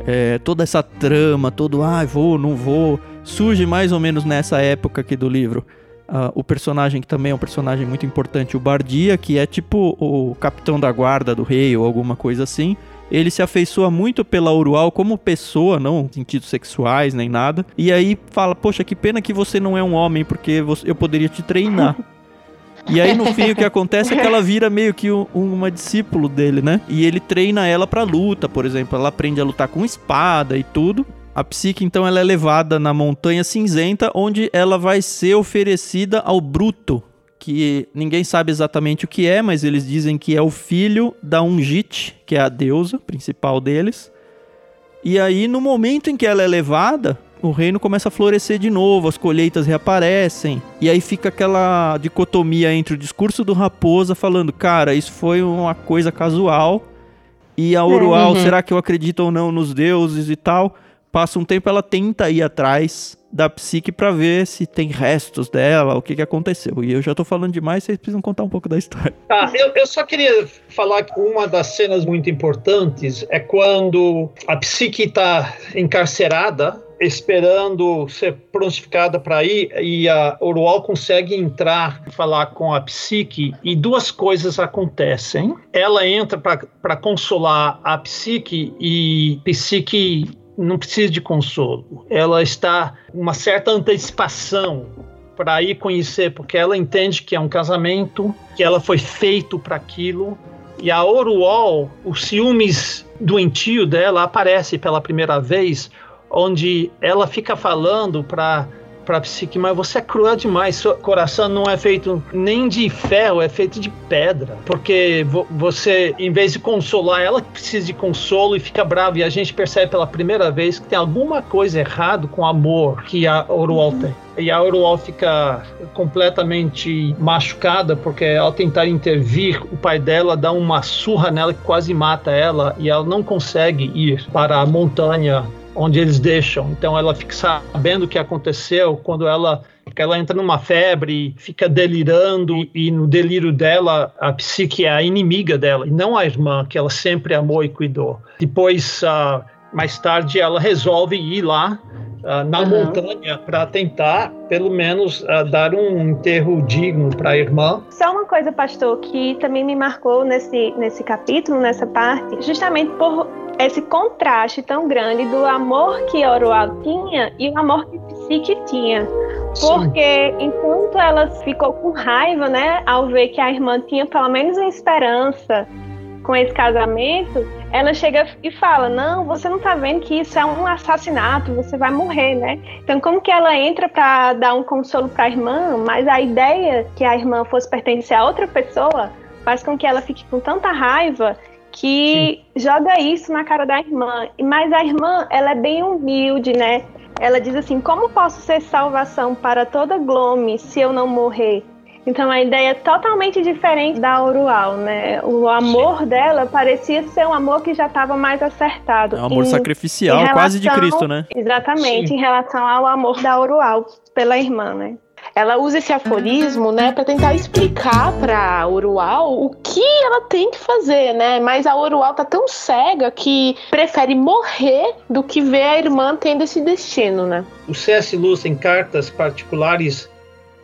É, toda essa trama, todo, ah, vou, não vou surge mais ou menos nessa época aqui do livro. Uh, o personagem que também é um personagem muito importante, o Bardia, que é tipo o capitão da guarda do rei ou alguma coisa assim. Ele se afeiçoa muito pela Urual como pessoa, não em sentidos sexuais nem nada. E aí fala: Poxa, que pena que você não é um homem, porque eu poderia te treinar. E aí no fim o que acontece é que ela vira meio que um, uma discípulo dele, né? E ele treina ela pra luta, por exemplo. Ela aprende a lutar com espada e tudo. A psique, então, ela é levada na Montanha Cinzenta, onde ela vai ser oferecida ao Bruto, que ninguém sabe exatamente o que é, mas eles dizem que é o filho da Ungit, que é a deusa principal deles. E aí, no momento em que ela é levada, o reino começa a florescer de novo, as colheitas reaparecem. E aí fica aquela dicotomia entre o discurso do Raposa falando, cara, isso foi uma coisa casual. E a Orual, uhum. será que eu acredito ou não nos deuses e tal? Passa um tempo, ela tenta ir atrás da psique para ver se tem restos dela, o que, que aconteceu. E eu já tô falando demais, vocês precisam contar um pouco da história. Tá, eu, eu só queria falar que uma das cenas muito importantes é quando a psique está encarcerada, esperando ser prontificada para ir, e a Orual consegue entrar falar com a psique, e duas coisas acontecem. Ela entra para consolar a psique, e psique não precisa de consolo. Ela está uma certa antecipação para ir conhecer, porque ela entende que é um casamento, que ela foi feito para aquilo. E a Oruol, os ciúmes doentio dela aparece pela primeira vez, onde ela fica falando para para psique, mas você é cruel demais. Seu coração não é feito nem de ferro, é feito de pedra. Porque vo você, em vez de consolar, ela precisa de consolo e fica brava. E a gente percebe pela primeira vez que tem alguma coisa errado com o amor que a Orual uhum. tem. E a Orual fica completamente machucada porque ao tentar intervir, o pai dela dá uma surra nela que quase mata ela e ela não consegue ir para a montanha onde eles deixam. Então ela fica sabendo o que aconteceu quando ela ela entra numa febre, fica delirando e no delírio dela a psique é a inimiga dela e não a irmã que ela sempre amou e cuidou. Depois, uh, mais tarde, ela resolve ir lá uh, na uhum. montanha para tentar, pelo menos, uh, dar um enterro digno para a irmã. Só uma coisa, pastor, que também me marcou nesse, nesse capítulo, nessa parte, justamente por esse contraste tão grande do amor que Oroal tinha e o amor que Psique tinha. Porque Sim. enquanto ela ficou com raiva, né, ao ver que a irmã tinha pelo menos uma esperança com esse casamento, ela chega e fala: "Não, você não tá vendo que isso é um assassinato, você vai morrer, né?". Então como que ela entra para dar um consolo para a irmã, mas a ideia que a irmã fosse pertencer a outra pessoa faz com que ela fique com tanta raiva que Sim. joga isso na cara da irmã. Mas a irmã, ela é bem humilde, né? Ela diz assim: Como posso ser salvação para toda Glome se eu não morrer? Então a ideia é totalmente diferente da Urual, né? O amor Sim. dela parecia ser um amor que já estava mais acertado. É um amor em, sacrificial, em relação, quase de Cristo, né? Exatamente, Sim. em relação ao amor da Urual pela irmã, né? Ela usa esse aforismo, né, para tentar explicar para Urual o que ela tem que fazer, né? Mas a Urual tá tão cega que prefere morrer do que ver a irmã tendo esse destino, né? O C.S. Lewis em cartas particulares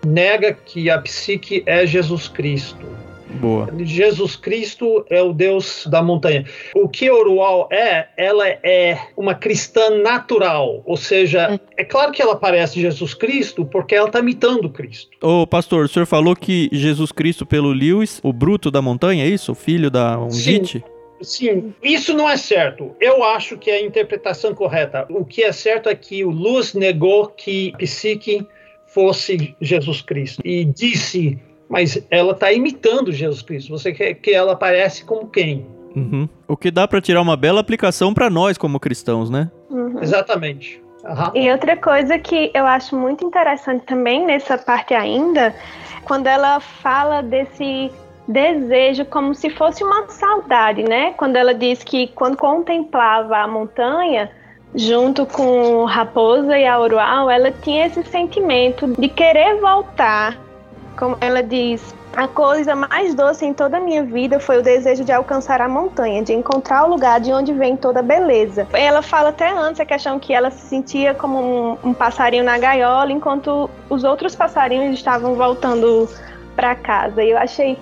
nega que a psique é Jesus Cristo. Boa. Jesus Cristo é o Deus da montanha. O que Orual é, ela é uma cristã natural, ou seja, é claro que ela parece Jesus Cristo porque ela está imitando Cristo. Ô pastor, o senhor falou que Jesus Cristo pelo Lewis, o bruto da montanha, é isso? O filho da Ungite? Sim. Sim, isso não é certo. Eu acho que é a interpretação correta. O que é certo é que o Luz negou que Psique fosse Jesus Cristo e disse mas ela está imitando Jesus Cristo. Você quer que ela aparece como quem? Uhum. O que dá para tirar uma bela aplicação para nós como cristãos, né? Uhum. Exatamente. Uhum. E outra coisa que eu acho muito interessante também nessa parte ainda, quando ela fala desse desejo como se fosse uma saudade, né? Quando ela diz que quando contemplava a montanha, junto com Raposa e a Urual, ela tinha esse sentimento de querer voltar como ela diz, a coisa mais doce em toda a minha vida foi o desejo de alcançar a montanha, de encontrar o lugar de onde vem toda a beleza. Ela fala até antes a questão que ela se sentia como um, um passarinho na gaiola, enquanto os outros passarinhos estavam voltando para casa. E eu achei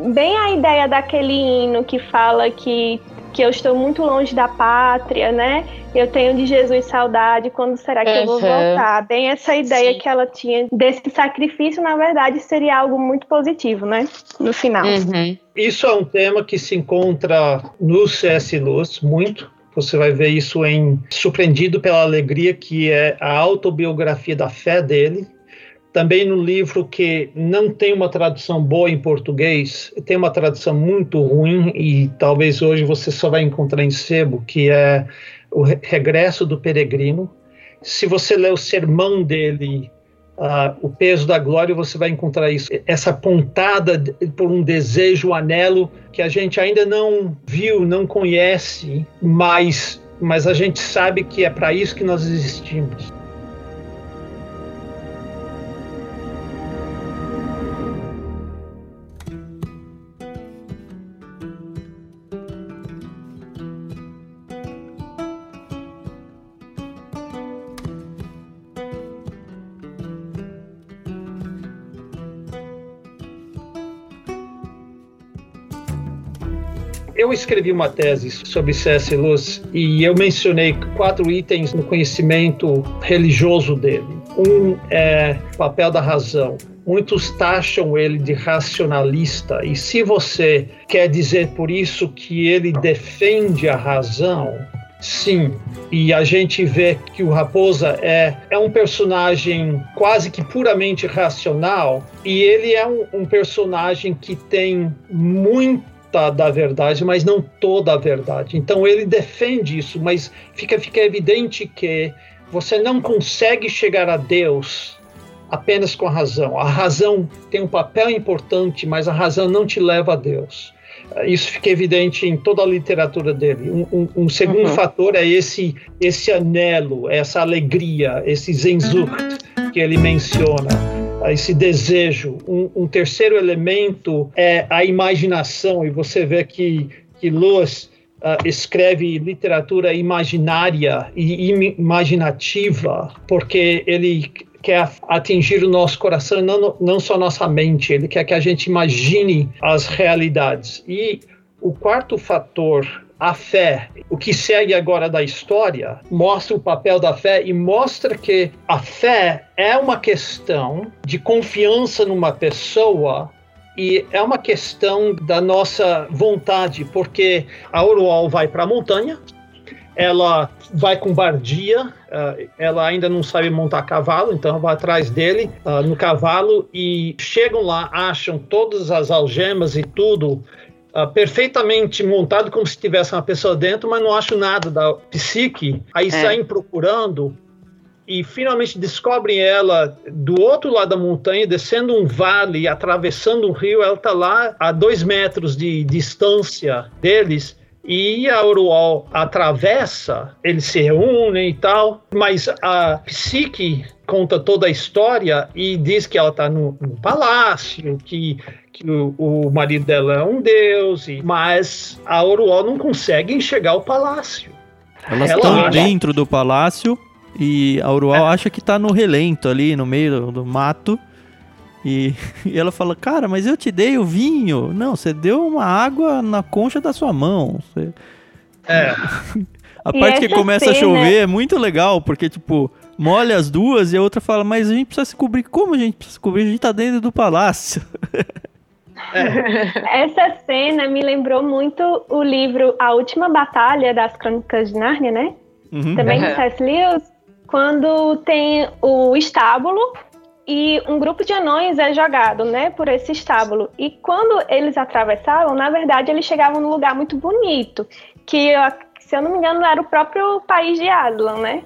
bem a ideia daquele hino que fala que que eu estou muito longe da pátria, né? Eu tenho de Jesus saudade, quando será que uhum. eu vou voltar? Bem essa ideia Sim. que ela tinha desse sacrifício, na verdade, seria algo muito positivo, né? No final. Uhum. Isso é um tema que se encontra no C.S. Lewis muito, você vai ver isso em Surpreendido pela Alegria, que é a autobiografia da fé dele, também no livro que não tem uma tradução boa em português, tem uma tradução muito ruim e talvez hoje você só vai encontrar em sebo, que é O Regresso do Peregrino. Se você ler o sermão dele, uh, O Peso da Glória, você vai encontrar isso. Essa pontada por um desejo, um anelo que a gente ainda não viu, não conhece, mas, mas a gente sabe que é para isso que nós existimos. Eu escrevi uma tese sobre C.S. Lewis e eu mencionei quatro itens no conhecimento religioso dele. Um é o papel da razão. Muitos taxam ele de racionalista, e se você quer dizer por isso que ele defende a razão, Sim, e a gente vê que o Raposa é, é um personagem quase que puramente racional, e ele é um, um personagem que tem muito da verdade, mas não toda a verdade. Então ele defende isso, mas fica, fica evidente que você não consegue chegar a Deus apenas com a razão. A razão tem um papel importante, mas a razão não te leva a Deus. Isso fica evidente em toda a literatura dele. Um, um, um segundo uhum. fator é esse esse anelo, essa alegria, esse Zenzurt que ele menciona esse desejo. Um, um, terceiro elemento é a imaginação, e você vê que, que Lewis uh, escreve literatura imaginária e imaginativa, porque ele quer atingir o nosso coração, não, não só nossa mente, ele quer que a gente imagine as realidades. E o quarto fator a fé, o que segue agora da história, mostra o papel da fé e mostra que a fé é uma questão de confiança numa pessoa e é uma questão da nossa vontade, porque a Orual vai para a montanha, ela vai com Bardia, uh, ela ainda não sabe montar cavalo, então vai atrás dele uh, no cavalo e chegam lá, acham todas as algemas e tudo uh, perfeitamente montado como se tivesse uma pessoa dentro, mas não acho nada da psique. Aí é. saem procurando e finalmente descobrem ela do outro lado da montanha, descendo um vale, atravessando um rio. Ela está lá a dois metros de distância deles. E a Urual atravessa, eles se reúnem e tal, mas a psique conta toda a história e diz que ela está no, no, palácio, que, que o, o, marido dela é um deus, e, mas a Oruol não consegue enxergar o palácio. Elas ela estão dentro do palácio e a Oruol é. acha que está no relento ali, no meio do, do mato. E, [LAUGHS] e, ela fala, cara, mas eu te dei o vinho. Não, você deu uma água na concha da sua mão. Você... É. [LAUGHS] a parte que começa cena... a chover é muito legal, porque, tipo, molha as duas e a outra fala, mas a gente precisa se cobrir. Como a gente precisa se cobrir? A gente tá dentro do palácio. [LAUGHS] É. Essa cena me lembrou muito o livro A Última Batalha das Crônicas de Nárnia, né? Uhum. Também do C.S. Lewis, quando tem o estábulo e um grupo de anões é jogado, né, por esse estábulo. E quando eles atravessavam, na verdade, eles chegavam num lugar muito bonito, que, se eu não me engano, era o próprio país de Aslan, né?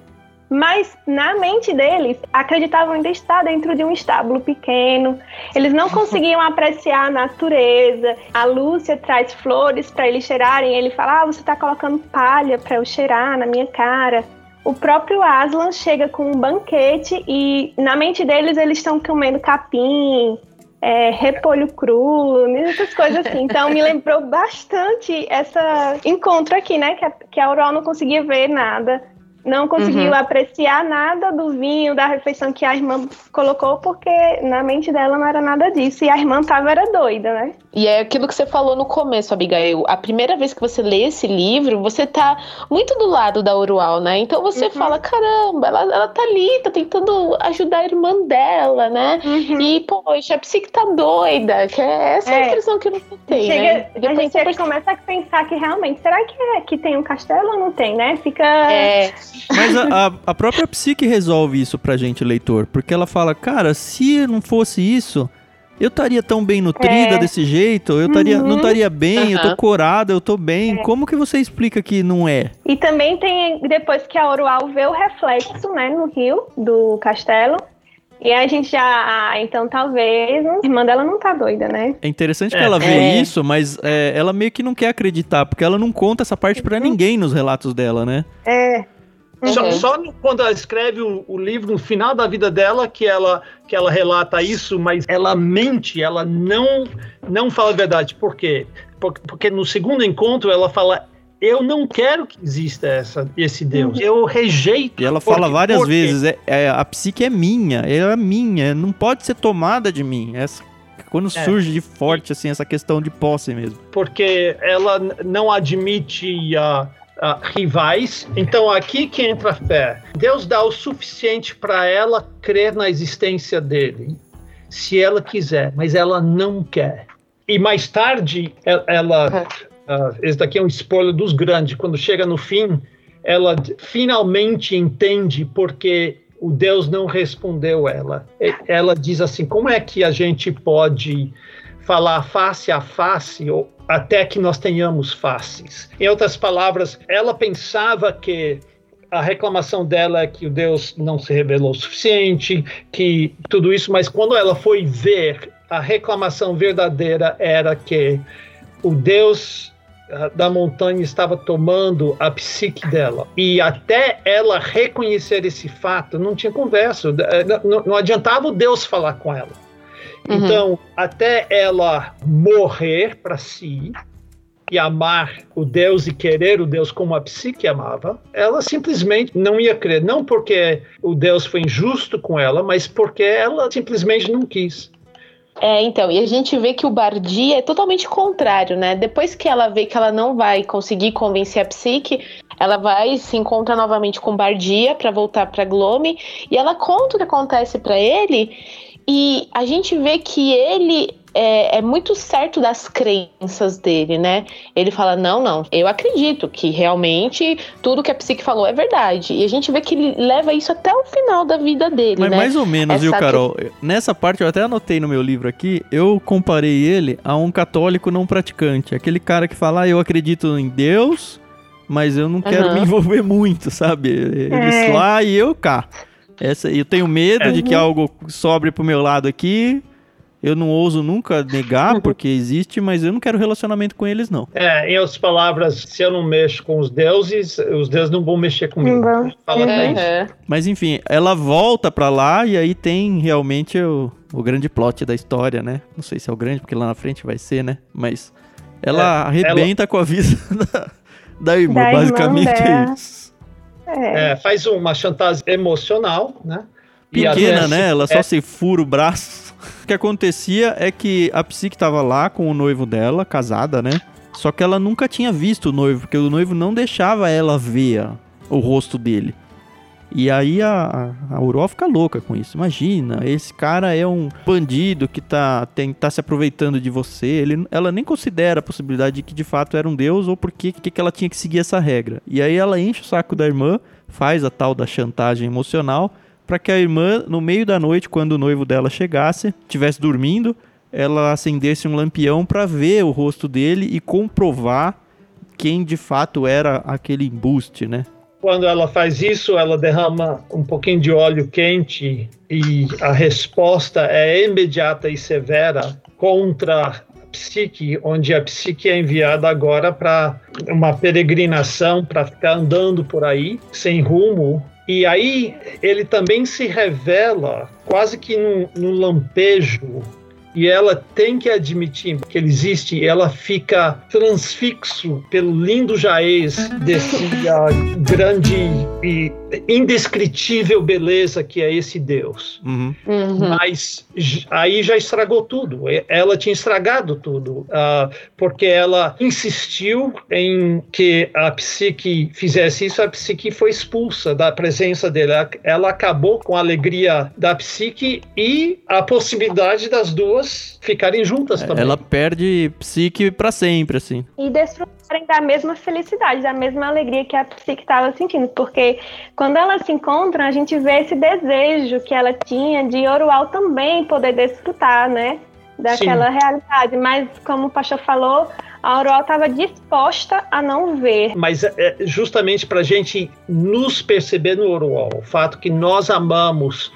Mas na mente deles, acreditavam ainda estar dentro de um estábulo pequeno. Eles não [LAUGHS] conseguiam apreciar a natureza. A Lúcia traz flores para eles cheirarem. Ele fala: ah, você está colocando palha para eu cheirar na minha cara. O próprio Aslan chega com um banquete e na mente deles eles estão comendo capim, é, repolho cru, essas coisas assim. Então me lembrou bastante essa encontro aqui, né? Que a, que a Aurora não conseguia ver nada não conseguiu uhum. apreciar nada do vinho, da refeição que a irmã colocou, porque na mente dela não era nada disso. E a irmã tava era doida, né? E é aquilo que você falou no começo, Abigail. A primeira vez que você lê esse livro, você tá muito do lado da Urual, né? Então você uhum. fala: caramba, ela, ela tá ali, tá tentando ajudar a irmã dela, né? Uhum. E, poxa, a psique tá doida. Que é essa é. a impressão que você tem, Chega, né? a gente percebe... começa a pensar que realmente, será que, é, que tem um castelo ou não tem, né? Fica. É. Mas a, a, a própria psique resolve isso pra gente, leitor. Porque ela fala: cara, se não fosse isso eu estaria tão bem nutrida é. desse jeito, eu taria, uhum. não estaria bem, uhum. eu tô corada, eu tô bem. É. Como que você explica que não é? E também tem, depois que a Orual vê o reflexo, né, no rio do castelo, e a gente já, ah, então talvez a irmã dela não tá doida, né? É interessante é. que ela vê é. isso, mas é, ela meio que não quer acreditar, porque ela não conta essa parte para uhum. ninguém nos relatos dela, né? É. Uhum. Só, só, quando ela escreve o, o, livro, no final da vida dela, que ela, que ela relata isso, mas ela mente, ela não, não fala a verdade. Por quê? Porque, porque no segundo encontro ela fala. Eu não quero que exista essa, esse Deus. Uhum. Eu rejeito. E ela fala porque, várias porque... vezes: é, é, a psique é minha, ela é minha, não pode ser tomada de mim. Essa, quando é. surge de forte assim essa questão de posse mesmo. Porque ela não admite a uh, rivais. Então aqui que entra a fé. Deus dá o suficiente para ela crer na existência dele, se ela quiser, mas ela não quer. E mais tarde, ela, uh, esse daqui é um spoiler dos grandes, quando chega no fim, ela finalmente entende porque o Deus não respondeu ela. Ela diz assim: como é que a gente pode falar face a face até que nós tenhamos faces. Em outras palavras, ela pensava que a reclamação dela é que o Deus não se revelou o suficiente, que tudo isso, mas quando ela foi ver, a reclamação verdadeira era que o Deus ah, da montanha estava tomando a psique dela. E até ela reconhecer esse fato, não tinha conversa. Eh, não adiantava o Deus falar com ela. Uhum. Então, até ela morrer para si e amar o Deus e querer o Deus como a psique amava, ela simplesmente não ia crer. Não porque o Deus foi injusto com ela, mas porque ela simplesmente não quis. É, então, e a gente vê que o Bardi é totalmente contrário, né? Depois que ela vê que ela não vai conseguir convencer a Psique, ela vai se encontra novamente com Bardia para voltar para Glome e ela conta o que acontece para ele e a gente vê que ele é, é, muito certo das crenças dele, né? Ele fala: não, não, eu acredito que realmente tudo que a psique falou é verdade. E a gente vê que ele leva isso até o final da vida dele, Mas né? mais ou menos, Essa viu, que- Carol? Nessa parte eu até anotei no meu livro aqui, eu comparei ele a um católico não praticante. Aquele cara que fala, ah, eu acredito em Deus, mas eu não quero Aham. me envolver muito, sabe? Eles É. lá e eu cá. Essa, eu tenho medo É. de que algo sobre pro meu lado aqui. Eu não ouso nunca negar, porque existe, mas eu não quero relacionamento com eles, não. É, em outras palavras, se eu não mexo com os deuses, os deuses não vão mexer comigo. Fala Uhum. bem. Aham. Mas enfim, ela volta pra lá e aí tem realmente o, o grande plot da história, né? Não sei se é o grande, porque lá na frente vai ser, né? Mas ela É, arrebenta com a vida [LAUGHS] da, da irmã, Da irmã basicamente é dela. isso. É. É, faz uma chantagem emocional, né? E Pequena, né? Ela só é, se fura o braço. O que acontecia é que a psique tava lá com o noivo dela, casada, né? Só que ela nunca tinha visto o noivo, porque o noivo não deixava ela ver o rosto dele. E aí a, a fica louca com isso. Imagina, esse cara é um bandido que tá, tem, tá se aproveitando de você. Ele, ela nem considera a possibilidade de que de fato era um deus ou por que que ela tinha que seguir essa regra. E aí ela enche o saco da irmã, faz a tal da chantagem emocional, para que a irmã, no meio da noite, quando o noivo dela chegasse, estivesse dormindo, ela acendesse um lampião para ver o rosto dele e comprovar quem de fato era aquele embuste, né? Quando ela faz isso, ela derrama um pouquinho de óleo quente e a resposta é imediata e severa contra a psique, onde a psique é enviada agora para uma peregrinação, para ficar andando por aí, sem rumo. E aí ele também se revela quase que num, num lampejo e ela tem que admitir que ele existe, e ela fica transfixo pelo lindo jaez desse [LAUGHS] grande e indescritível beleza que é esse Deus. Uhum. Uhum. Mas aí já estragou tudo. Ela tinha estragado tudo, ah, porque ela insistiu em que a psique fizesse isso, a psique foi expulsa da presença dele. Ela- Ela acabou com a alegria da psique e a possibilidade das duas ficarem juntas também. Ela perde psique pra sempre, assim. E desfrutarem da mesma felicidade, da mesma alegria que a psique estava sentindo. Porque quando elas se encontram, a gente vê esse desejo que ela tinha de Orual também poder desfrutar, né? Daquela realidade. Mas, como o pastor falou, a Orual estava disposta a não ver. Mas é é justamente para a gente nos perceber no Orual, o fato que nós amamos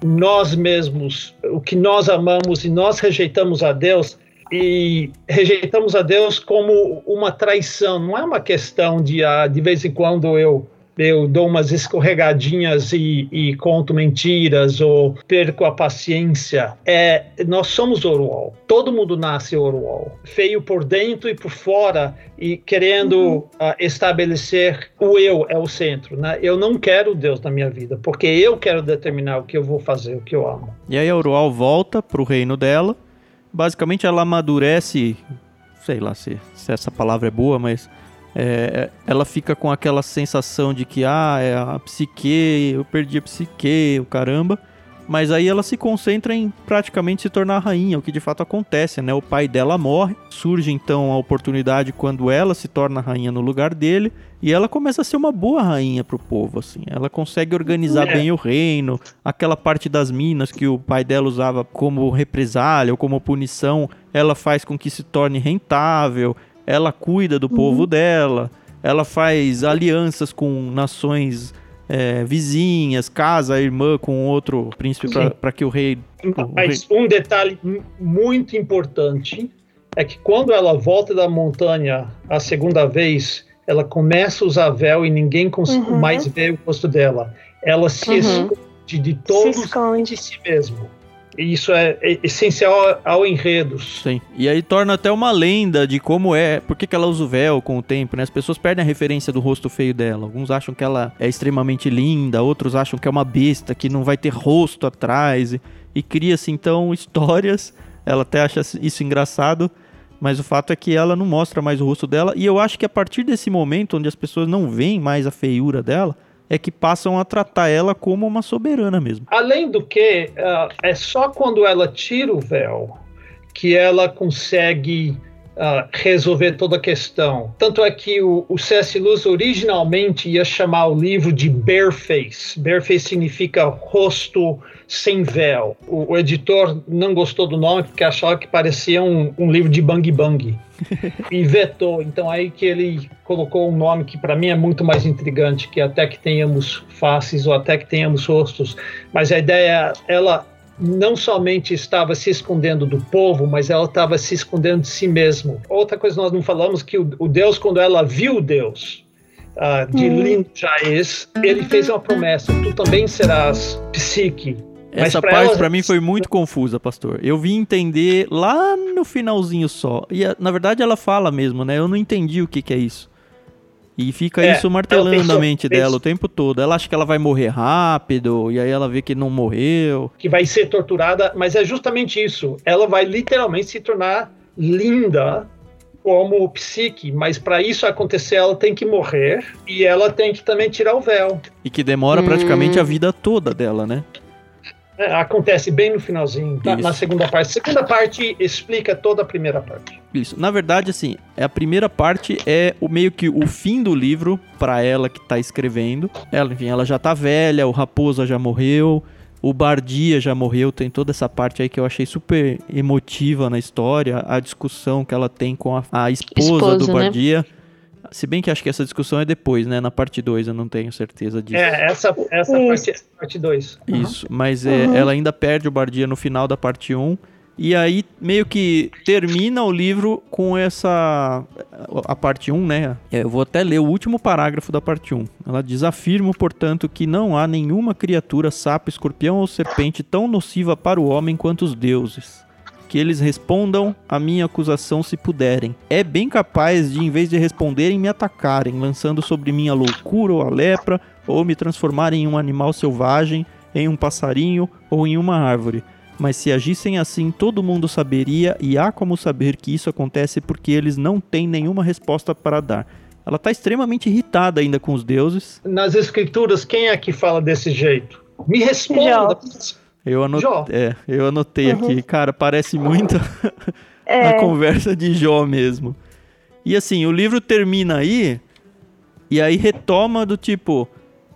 nós mesmos, o que nós amamos e nós rejeitamos a Deus e rejeitamos a Deus como uma traição. Não é uma questão de ah, de vez em quando eu eu dou umas escorregadinhas e, e conto mentiras ou perco a paciência. É, nós somos Orual. Todo mundo nasce Orual. Feio por dentro e por fora e querendo ah, estabelecer o eu é o centro. Né? Eu não quero Deus na minha vida, porque eu quero determinar o que eu vou fazer, o que eu amo. E aí a Auroal volta pro reino dela. Basicamente ela amadurece, sei lá se, se essa palavra é boa, mas é, ela fica com aquela sensação de que, ah, é a psique, eu perdi a psique, o caramba. Mas aí ela se concentra em praticamente se tornar rainha, o que de fato acontece, né? O pai dela morre, surge então a oportunidade quando ela se torna rainha no lugar dele, e ela começa a ser uma boa rainha pro povo, assim. Ela consegue organizar É. bem o reino, aquela parte das minas que o pai dela usava como represália ou como punição, ela faz com que se torne rentável, ela cuida do povo dela, ela faz alianças com nações é, vizinhas, casa a irmã com outro príncipe para que o rei. Mas um detalhe muito importante é que quando ela volta da montanha a segunda vez, ela começa a usar véu e ninguém Uhum. mais vê o rosto dela. Ela se Uhum. esconde de todos se esconde. de si mesmo. Isso é é essencial ao enredo. Sim. E aí torna até uma lenda de como é, por que, que ela usa o véu com o tempo, né? As pessoas perdem a referência do rosto feio dela. Alguns acham que ela é extremamente linda, outros acham que é uma besta, que não vai ter rosto atrás. E, e cria-se então [LAUGHS] histórias. Ela até acha isso engraçado, mas o fato é que ela não mostra mais o rosto dela. E eu acho que a partir desse momento, onde as pessoas não veem mais a feiura dela, é que passam a tratar ela como uma soberana mesmo. Além do que, ah, é só quando ela tira o véu que ela consegue uh, resolver toda a questão. Tanto é que o, o C.S. Lewis originalmente ia chamar o livro de Bareface. Bareface significa rosto sem véu. O, o editor não gostou do nome porque achava que parecia um, um livro de bang bang [LAUGHS] e vetou. Então aí que ele colocou um nome que para mim é muito mais intrigante, que é até que tenhamos faces ou até que tenhamos rostos. Mas a ideia, ela não somente estava se escondendo do povo, mas ela estava se escondendo de si mesmo. Outra coisa nós não falamos que o, o Deus, quando ela viu Deus, uh, de hum. lindo já é, ele fez uma promessa: tu também serás psique. Essa pra parte para mim foi muito confusa, pastor. Eu vim entender lá no finalzinho só. E na verdade ela fala mesmo, né? Eu não entendi o que, que é isso. E fica é, isso martelando pensou, a mente dela o tempo todo. Ela acha que ela vai morrer rápido, e aí ela vê que não morreu. Que vai ser torturada, mas é justamente isso. Ela vai literalmente se tornar linda como psique, mas para isso acontecer ela tem que morrer e ela tem que também tirar o véu. E que demora hum. praticamente a vida toda dela, né? É, acontece bem no finalzinho, na, na, segunda parte. A segunda parte explica toda a primeira parte. Isso. Na verdade, assim, é a primeira parte é o meio que o fim do livro para ela que tá escrevendo. Ela, enfim, ela já tá velha, o Raposa já morreu, o Bardia já morreu, tem toda essa parte aí que eu achei super emotiva na história, a discussão que ela tem com a, a esposa, esposa, do né? Bardia. Né? Se bem que acho que essa discussão é depois, né? Na parte 2, eu não tenho certeza disso. É, essa, essa parte é parte 2. Isso, uhum. mas é, uhum. ela ainda perde o Bardia no final da parte 1. Um, e aí meio que termina o livro com essa. A parte 1, um, né? É, eu vou até ler o último parágrafo da parte 1. Ela diz: Afirmo, portanto, que não há nenhuma criatura, sapo, escorpião ou serpente tão nociva para o homem quanto os deuses que eles respondam a minha acusação se puderem. É bem capaz de, em vez de responderem, me atacarem, lançando sobre mim a loucura ou a lepra, ou me transformarem em um animal selvagem, em um passarinho ou em uma árvore. Mas se agissem assim, todo mundo saberia, e há como saber que isso acontece porque eles não têm nenhuma resposta para dar. Ela está extremamente irritada ainda com os deuses. Nas escrituras, quem é que fala desse jeito? Me responda. Eu, anot... é, eu anotei uhum. aqui. Cara, parece muito [LAUGHS] é. a conversa de Jó mesmo. E assim, o livro termina aí, e aí retoma do tipo,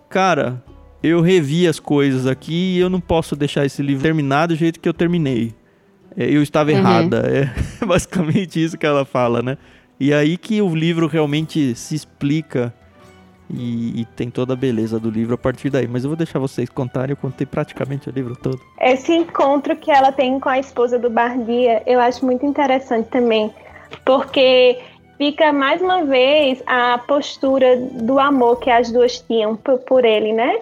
cara, eu revi as coisas aqui e eu não posso deixar esse livro terminar do jeito que eu terminei. É, eu estava uhum. errada. É [LAUGHS] basicamente isso que ela fala, né? E aí que o livro realmente se explica e, e, tem toda a beleza do livro a partir daí. Mas eu vou deixar vocês contarem, eu contei praticamente o livro todo. Esse encontro que ela tem com a esposa do Bardia, eu acho muito interessante também, porque fica mais uma vez a postura do amor que as duas tinham por, por ele, né?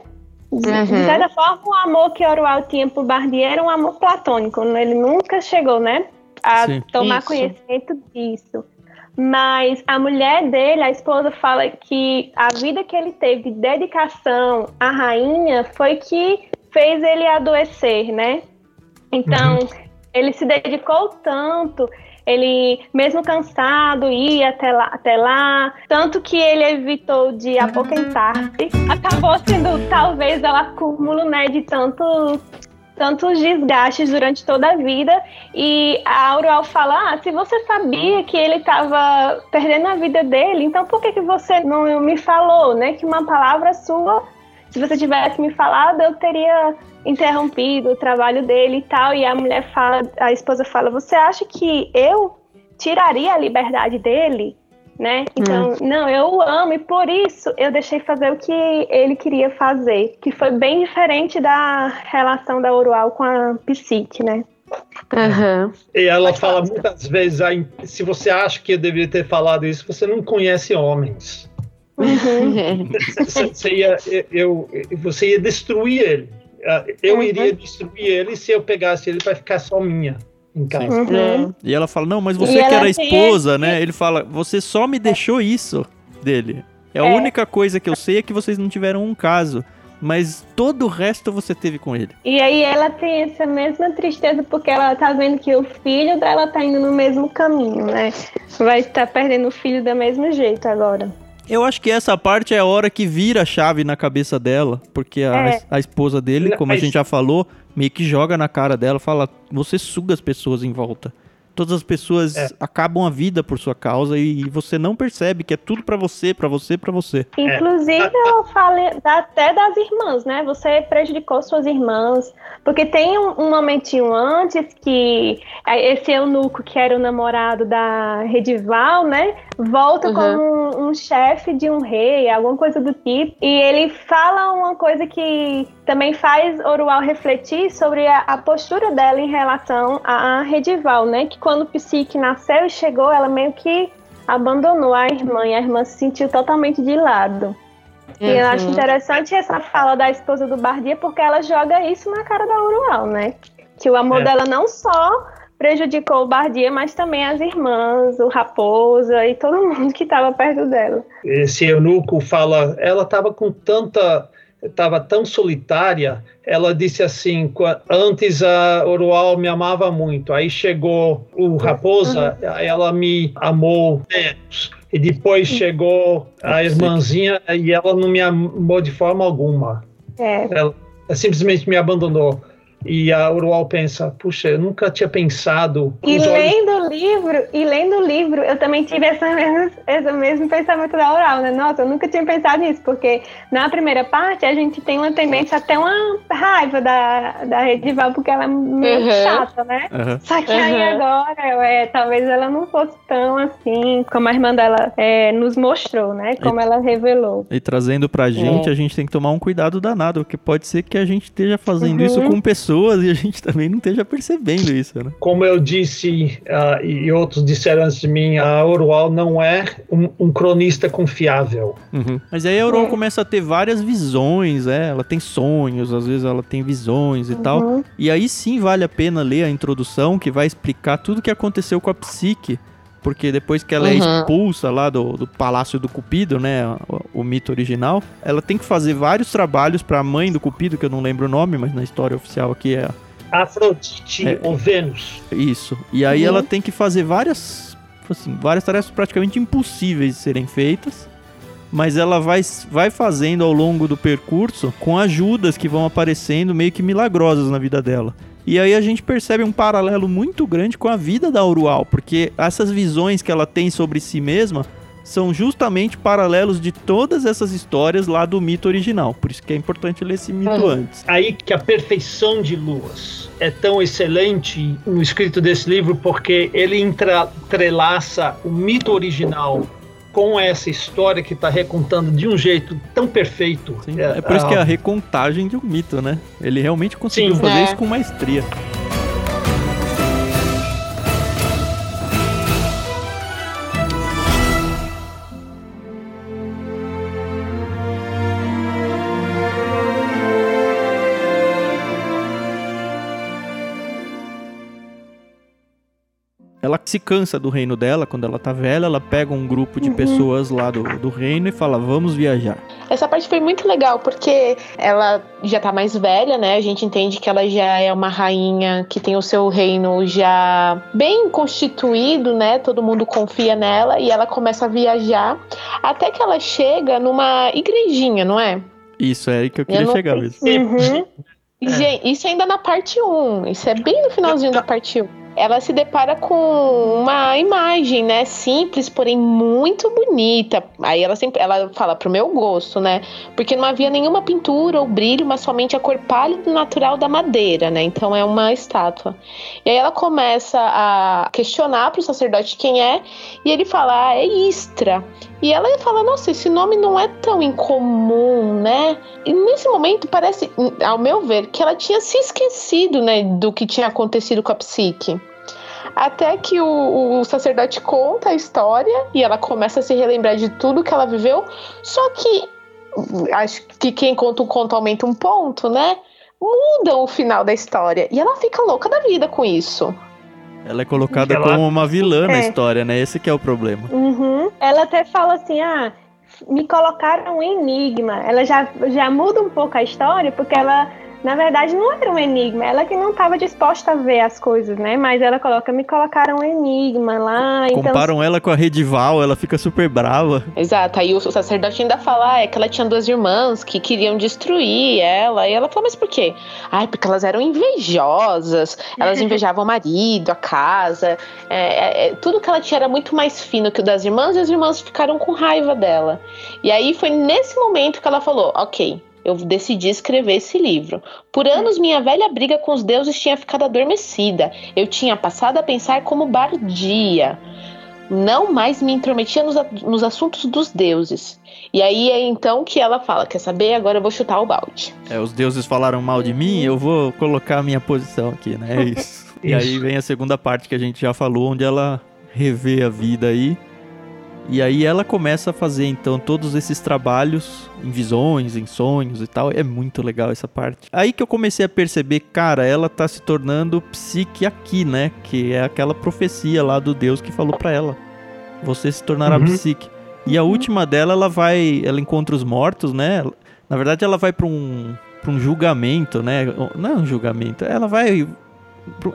De, uhum. de certa forma, o amor que Orual tinha por Bardia era um amor platônico, ele nunca chegou, né? A Sim. tomar Isso. conhecimento disso. Mas a mulher dele, a esposa, fala que a vida que ele teve de dedicação à rainha foi que fez ele adoecer, né? Então, uhum. ele se dedicou tanto, ele, mesmo cansado, ia até lá, até lá, tanto que ele evitou de apoquentar-se. Acabou sendo, talvez, o acúmulo, né, de tanto tantos desgastes durante toda a vida. E a Aural fala: ah, se você sabia que ele estava perdendo a vida dele, então por que, que você não me falou, né? Que uma palavra sua, se você tivesse me falado, eu teria interrompido o trabalho dele e tal. E a mulher fala, a esposa fala: você acha que eu tiraria a liberdade dele? Né? Então, hum. não, eu o amo e por isso eu deixei fazer o que ele queria fazer, que foi bem diferente da relação da Orual com a Psique, né? Uhum. E ela fala muitas vezes, se você acha que eu deveria ter falado isso, você não conhece homens. Uhum. [LAUGHS] você, ia, eu, você ia destruir ele. Eu uhum. iria destruir ele se eu pegasse ele para ficar só minha em casa. Uhum. E ela fala, não, mas você que era esposa, né? Ele fala, você só me deixou isso dele. É a é. única coisa que eu sei é que vocês não tiveram um caso. Mas todo o resto você teve com ele. E aí ela tem essa mesma tristeza porque ela tá vendo que o filho dela tá indo no mesmo caminho, né? Vai estar perdendo o filho do mesmo jeito agora. Eu acho que essa parte é a hora que vira a chave na cabeça dela, porque a, é. a esposa dele, como a gente já falou, meio que joga na cara dela, fala: "Você suga as pessoas em volta. Todas as pessoas É. acabam a vida por sua causa e você não percebe que é tudo pra você, pra você, pra você. Inclusive, eu falei até das irmãs, né? Você prejudicou suas irmãs. Porque tem um, um momentinho antes que é, esse eunuco, que era o namorado da Redival, né? Volta Uhum. como um, um chefe de um rei, alguma coisa do tipo. E ele fala uma coisa que também faz Orual refletir sobre a, a postura dela em relação à Redival, né? Que quando Psique nasceu e chegou, ela meio que abandonou a irmã e a irmã se sentiu totalmente de lado. E eu acho Uhum. interessante essa fala da esposa do Bardia, porque ela joga isso na cara da Urual, né? Que o amor É. dela não só prejudicou o Bardia, mas também as irmãs, o Raposa e todo [LAUGHS] mundo que estava perto dela. Esse eunuco fala, ela estava com tanta, estava tão solitária. Ela disse assim, "Qua- antes a Orual me amava muito, aí chegou o Raposa, aí ela me amou menos. E depois chegou a irmãzinha e ela não me amou de forma alguma. É, Ela simplesmente me abandonou. E a Orual pensa, puxa, eu nunca tinha pensado. E lendo livro, e lendo o livro, eu também tive essa mesma, esse mesmo pensamento da oral, né? Nossa, eu nunca tinha pensado nisso, porque na primeira parte a gente tem uma tendência até uma raiva da, da Redival, porque ela é meio Uhum. chata, né? Aham. Só que aí Uhum. agora, é, talvez ela não fosse tão assim, como a irmã dela é, nos mostrou, né? Como ela revelou. E trazendo pra gente, É. a gente tem que tomar um cuidado danado, porque pode ser que a gente esteja fazendo Uhum. isso com pessoas e a gente [LAUGHS] também não esteja percebendo isso, né? Como eu disse ah, e outros disseram antes de mim, a Orual não é um, um cronista confiável. Mas aí a É. começa a ter várias visões, é, ela tem sonhos, às vezes ela tem visões e tal. Uhum. E aí sim vale a pena ler a introdução, que vai explicar tudo o que aconteceu com a Psique. Porque depois que ela é Uhum. expulsa lá do, do Palácio do Cupido, né? O, o mito original, ela tem que fazer vários trabalhos pra mãe do Cupido, que eu não lembro o nome, mas na história oficial aqui é Afrodite É. ou Vênus. isso. E aí Uhum. ela tem que fazer várias, assim, várias tarefas praticamente impossíveis de serem feitas. Mas ela vai, vai fazendo ao longo do percurso com ajudas que vão aparecendo meio que milagrosas na vida dela. E aí a gente percebe um paralelo muito grande com a vida da Urual, porque essas visões que ela tem sobre si mesma são justamente paralelos de todas essas histórias lá do mito original. Por isso que é importante ler esse mito Uhum. antes. Aí que a perfeição de Luas é tão excelente no escrito desse livro porque ele entrelaça o mito original com essa história que está recontando de um jeito tão perfeito. Sim, é por isso ah, que é a recontagem de um mito, né? Ele realmente conseguiu Sim. fazer É. isso com maestria. Ela se cansa do reino dela quando ela tá velha, ela pega um grupo de Uhum. pessoas lá do, do reino e fala: Vamos viajar. Essa parte foi muito legal, porque ela já tá mais velha, né? A gente entende que ela já é uma rainha que tem o seu reino já bem constituído, né? Todo mundo confia nela e ela começa a viajar até que ela chega numa igrejinha, não é? Isso, é aí que eu queria não chegar mesmo. Uhum. E, [LAUGHS] Gente, isso ainda na parte 1. Isso é bem no finalzinho da parte 1. Ela se depara com uma imagem, né? Simples, porém muito bonita. Aí ela sempre ela fala pro meu gosto, né? Porque não havia nenhuma pintura ou brilho, mas somente a cor pálida natural da madeira, né? Então é uma estátua. E aí ela começa a questionar pro sacerdote quem é, e ele fala: ah, é Istra. E ela fala: Nossa, esse nome não é tão incomum, né? E nesse momento parece, ao meu ver, que ela tinha se esquecido, né, do que tinha acontecido com a psique. Até que o, o sacerdote conta a história e ela começa a se relembrar de tudo que ela viveu. Só que acho que quem conta um conto aumenta um ponto, né? Muda o final da história. E ela fica louca da vida com isso. Ela é colocada Ela- como uma vilã na É. história, né? Esse que é o problema. Uhum. Ela até fala assim, ah, me colocaram um enigma. Ela já, já muda um pouco a história, porque ela Na verdade, não era um enigma, ela que não estava disposta a ver as coisas, né? Mas ela coloca, me colocaram um enigma lá. Então... Comparam ela com a Redival, ela fica super brava. Exato, aí o sacerdote ainda fala ah, é que ela tinha duas irmãs que queriam destruir ela. E ela fala, mas por quê? Ai, porque elas eram invejosas, elas [LAUGHS] invejavam o marido, a casa. É, é, é, tudo que ela tinha era muito mais fino que o das irmãs, e as irmãs ficaram com raiva dela. E aí foi nesse momento que ela falou: ok, eu decidi escrever esse livro. Por anos, minha velha briga com os deuses tinha ficado adormecida. Eu tinha passado a pensar como bardia. Não mais me intrometia nos, nos assuntos dos deuses. E aí é então que ela fala: Quer saber? Agora eu vou chutar o balde. É, os deuses falaram mal de mim, eu vou colocar a minha posição aqui, né? É isso. isso. [LAUGHS] E aí vem a segunda parte que a gente já falou, onde ela revê a vida aí e aí ela começa a fazer então todos esses trabalhos em visões, em sonhos e tal. É muito legal essa parte. Aí que eu comecei a perceber, cara, ela tá se tornando psique aqui, né? Que é aquela profecia lá do Deus que falou para ela: você se tornará uhum. psique. E a última dela, ela vai, ela encontra os mortos, né? Na verdade, ela vai para um, pra um julgamento, né? Não é um julgamento, ela vai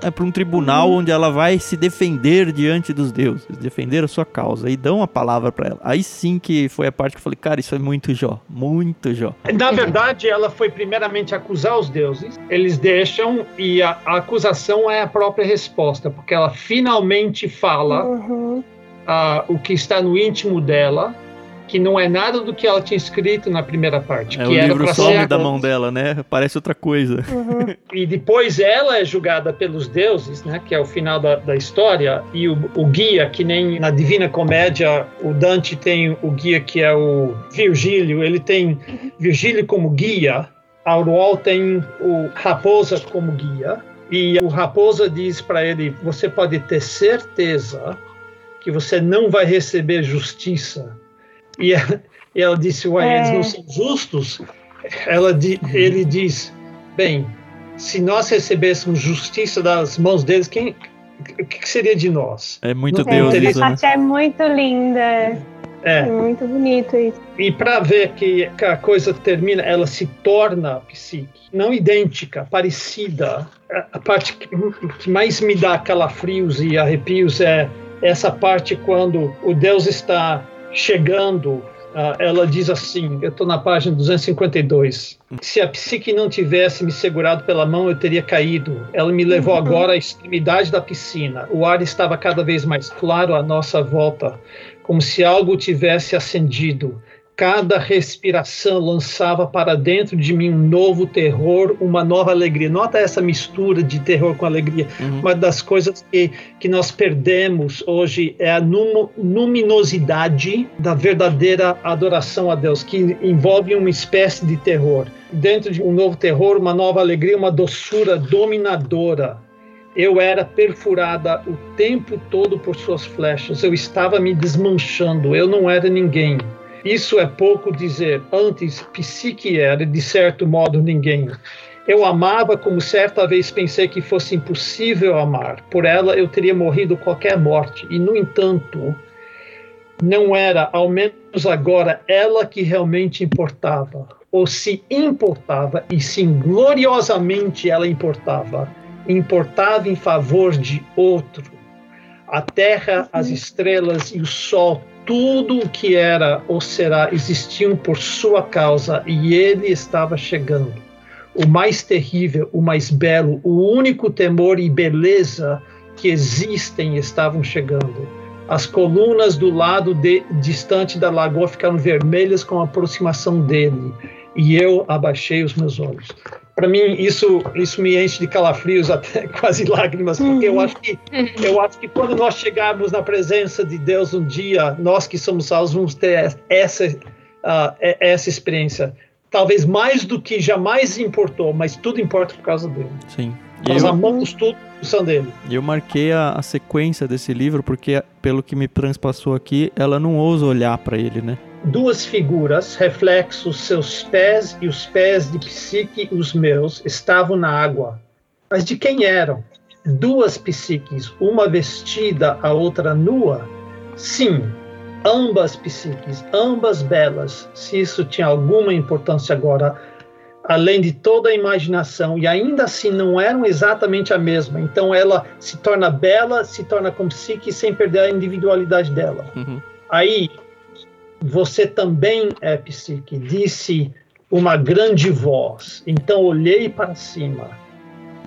é para um tribunal uhum. onde ela vai se defender diante dos deuses, defender a sua causa e dão a palavra para ela. Aí sim que foi a parte que eu falei, cara, isso é muito Jó, muito Jó. Na verdade, ela foi primeiramente acusar os deuses, eles deixam e a, a acusação é a própria resposta, porque ela finalmente fala uhum. uh, o que está no íntimo dela que não é nada do que ela tinha escrito na primeira parte. É, que o era livro some ser... da mão dela, né? Parece outra coisa. Uhum. [LAUGHS] e depois ela é julgada pelos deuses, né? Que é o final da, da história. E o, o, guia, que nem na Divina Comédia, o Dante tem o guia que é o Virgílio. Ele tem Virgílio como guia. Auroal tem o Raposa como guia. E o Raposa diz para ele: você pode ter certeza que você não vai receber justiça e ela, e ela disse, uai, é. eles não são justos? Ela, ele diz, bem, se nós recebêssemos justiça das mãos deles, quem, o que seria de nós? É muito não Deus Essa parte é muito linda. É. é muito bonito isso. E para ver que a coisa termina, ela se torna psique, não idêntica, parecida. A parte que mais me dá calafrios e arrepios é essa parte quando o Deus está chegando, uh, ela diz assim: eu estou na página 252. Se a psique não tivesse me segurado pela mão, eu teria caído. Ela me levou uhum. agora à extremidade da piscina. O ar estava cada vez mais claro à nossa volta, como se algo tivesse acendido. Cada respiração lançava para dentro de mim um novo terror, uma nova alegria. Nota essa mistura de terror com alegria. Uhum. Uma das coisas que, que nós perdemos hoje é a luminosidade da verdadeira adoração a Deus, que envolve uma espécie de terror. Dentro de um novo terror, uma nova alegria, uma doçura dominadora. Eu era perfurada o tempo todo por suas flechas. Eu estava me desmanchando. Eu não era ninguém. Isso é pouco dizer. Antes, psique era, de certo modo, ninguém. Eu amava como certa vez pensei que fosse impossível amar. Por ela eu teria morrido qualquer morte. E, no entanto, não era, ao menos agora, ela que realmente importava. Ou se importava, e sim, gloriosamente ela importava. Importava em favor de outro. A terra, as estrelas e o sol tudo o que era ou será existiam por sua causa e ele estava chegando. O mais terrível, o mais belo, o único temor e beleza que existem estavam chegando. As colunas do lado de, distante da lagoa ficaram vermelhas com a aproximação dele, e eu abaixei os meus olhos para mim isso isso me enche de calafrios [LAUGHS] até quase lágrimas porque eu acho que eu acho que quando nós chegarmos na presença de Deus um dia nós que somos salvos vamos ter essa uh, essa experiência. Talvez mais do que jamais importou mas tudo importa por causa dele. Sim. E nós eu, amamos tudo são dele. E eu marquei a, a sequência desse livro porque pelo que me transpassou aqui ela não ousa olhar para ele né duas figuras, reflexos, seus pés e os pés de Psique, os meus, estavam na água. Mas de quem eram? Duas psiques, uma vestida, a outra nua? Sim, ambas psiques, ambas belas. Se isso tinha alguma importância agora, além de toda a imaginação, e ainda assim não eram exatamente a mesma. Então ela se torna bela, se torna como psique sem perder a individualidade dela. Uhum. Aí você também é psique, disse uma grande voz. Então olhei para cima.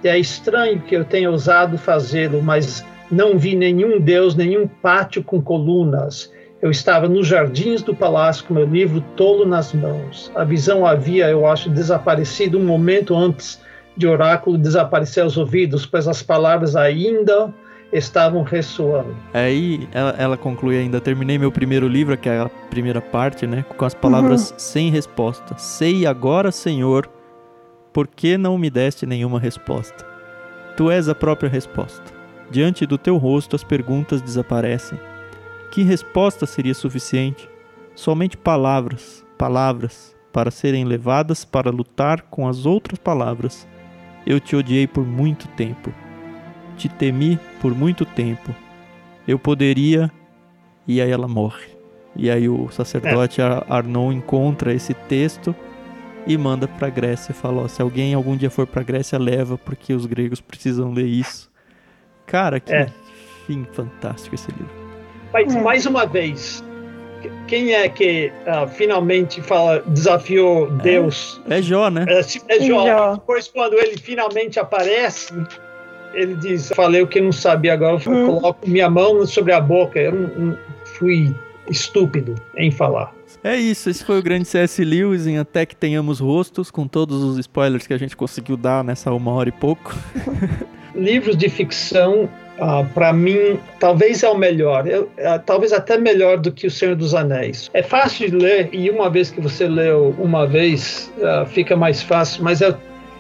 É estranho que eu tenha ousado fazê-lo, mas não vi nenhum deus, nenhum pátio com colunas. Eu estava nos jardins do palácio com meu livro tolo nas mãos. A visão havia, eu acho, desaparecido um momento antes de oráculo desaparecer aos ouvidos, pois as palavras ainda estavam ressoando. Aí ela, ela conclui ainda: terminei meu primeiro livro, que é a primeira parte, né? Com as palavras uhum. sem resposta. Sei agora, Senhor, por que não me deste nenhuma resposta? Tu és a própria resposta. Diante do teu rosto as perguntas desaparecem. Que resposta seria suficiente? Somente palavras, palavras, para serem levadas para lutar com as outras palavras. Eu te odiei por muito tempo. Te temi por muito tempo. Eu poderia. E aí ela morre. E aí o sacerdote é. Arnon encontra esse texto e manda para Grécia. Fala: ó, se alguém algum dia for para Grécia, leva, porque os gregos precisam ler isso. Cara, que é. fim fantástico esse livro. Mas, hum. mais uma vez, quem é que uh, finalmente fala, desafiou é. Deus? É, é Jó, né? É, é Jó. Jó. Depois, quando ele finalmente aparece, ele diz: Falei o que não sabia, agora eu hum. coloco minha mão sobre a boca. Eu não, não fui estúpido em falar. É isso, esse foi o grande C.S. Lewis em Até Que Tenhamos Rostos, com todos os spoilers que a gente conseguiu dar nessa uma hora e pouco. [LAUGHS] livros de ficção, uh, para mim, talvez é o melhor, eu, uh, talvez até melhor do que O Senhor dos Anéis. É fácil de ler e uma vez que você leu uma vez, uh, fica mais fácil, mas eu,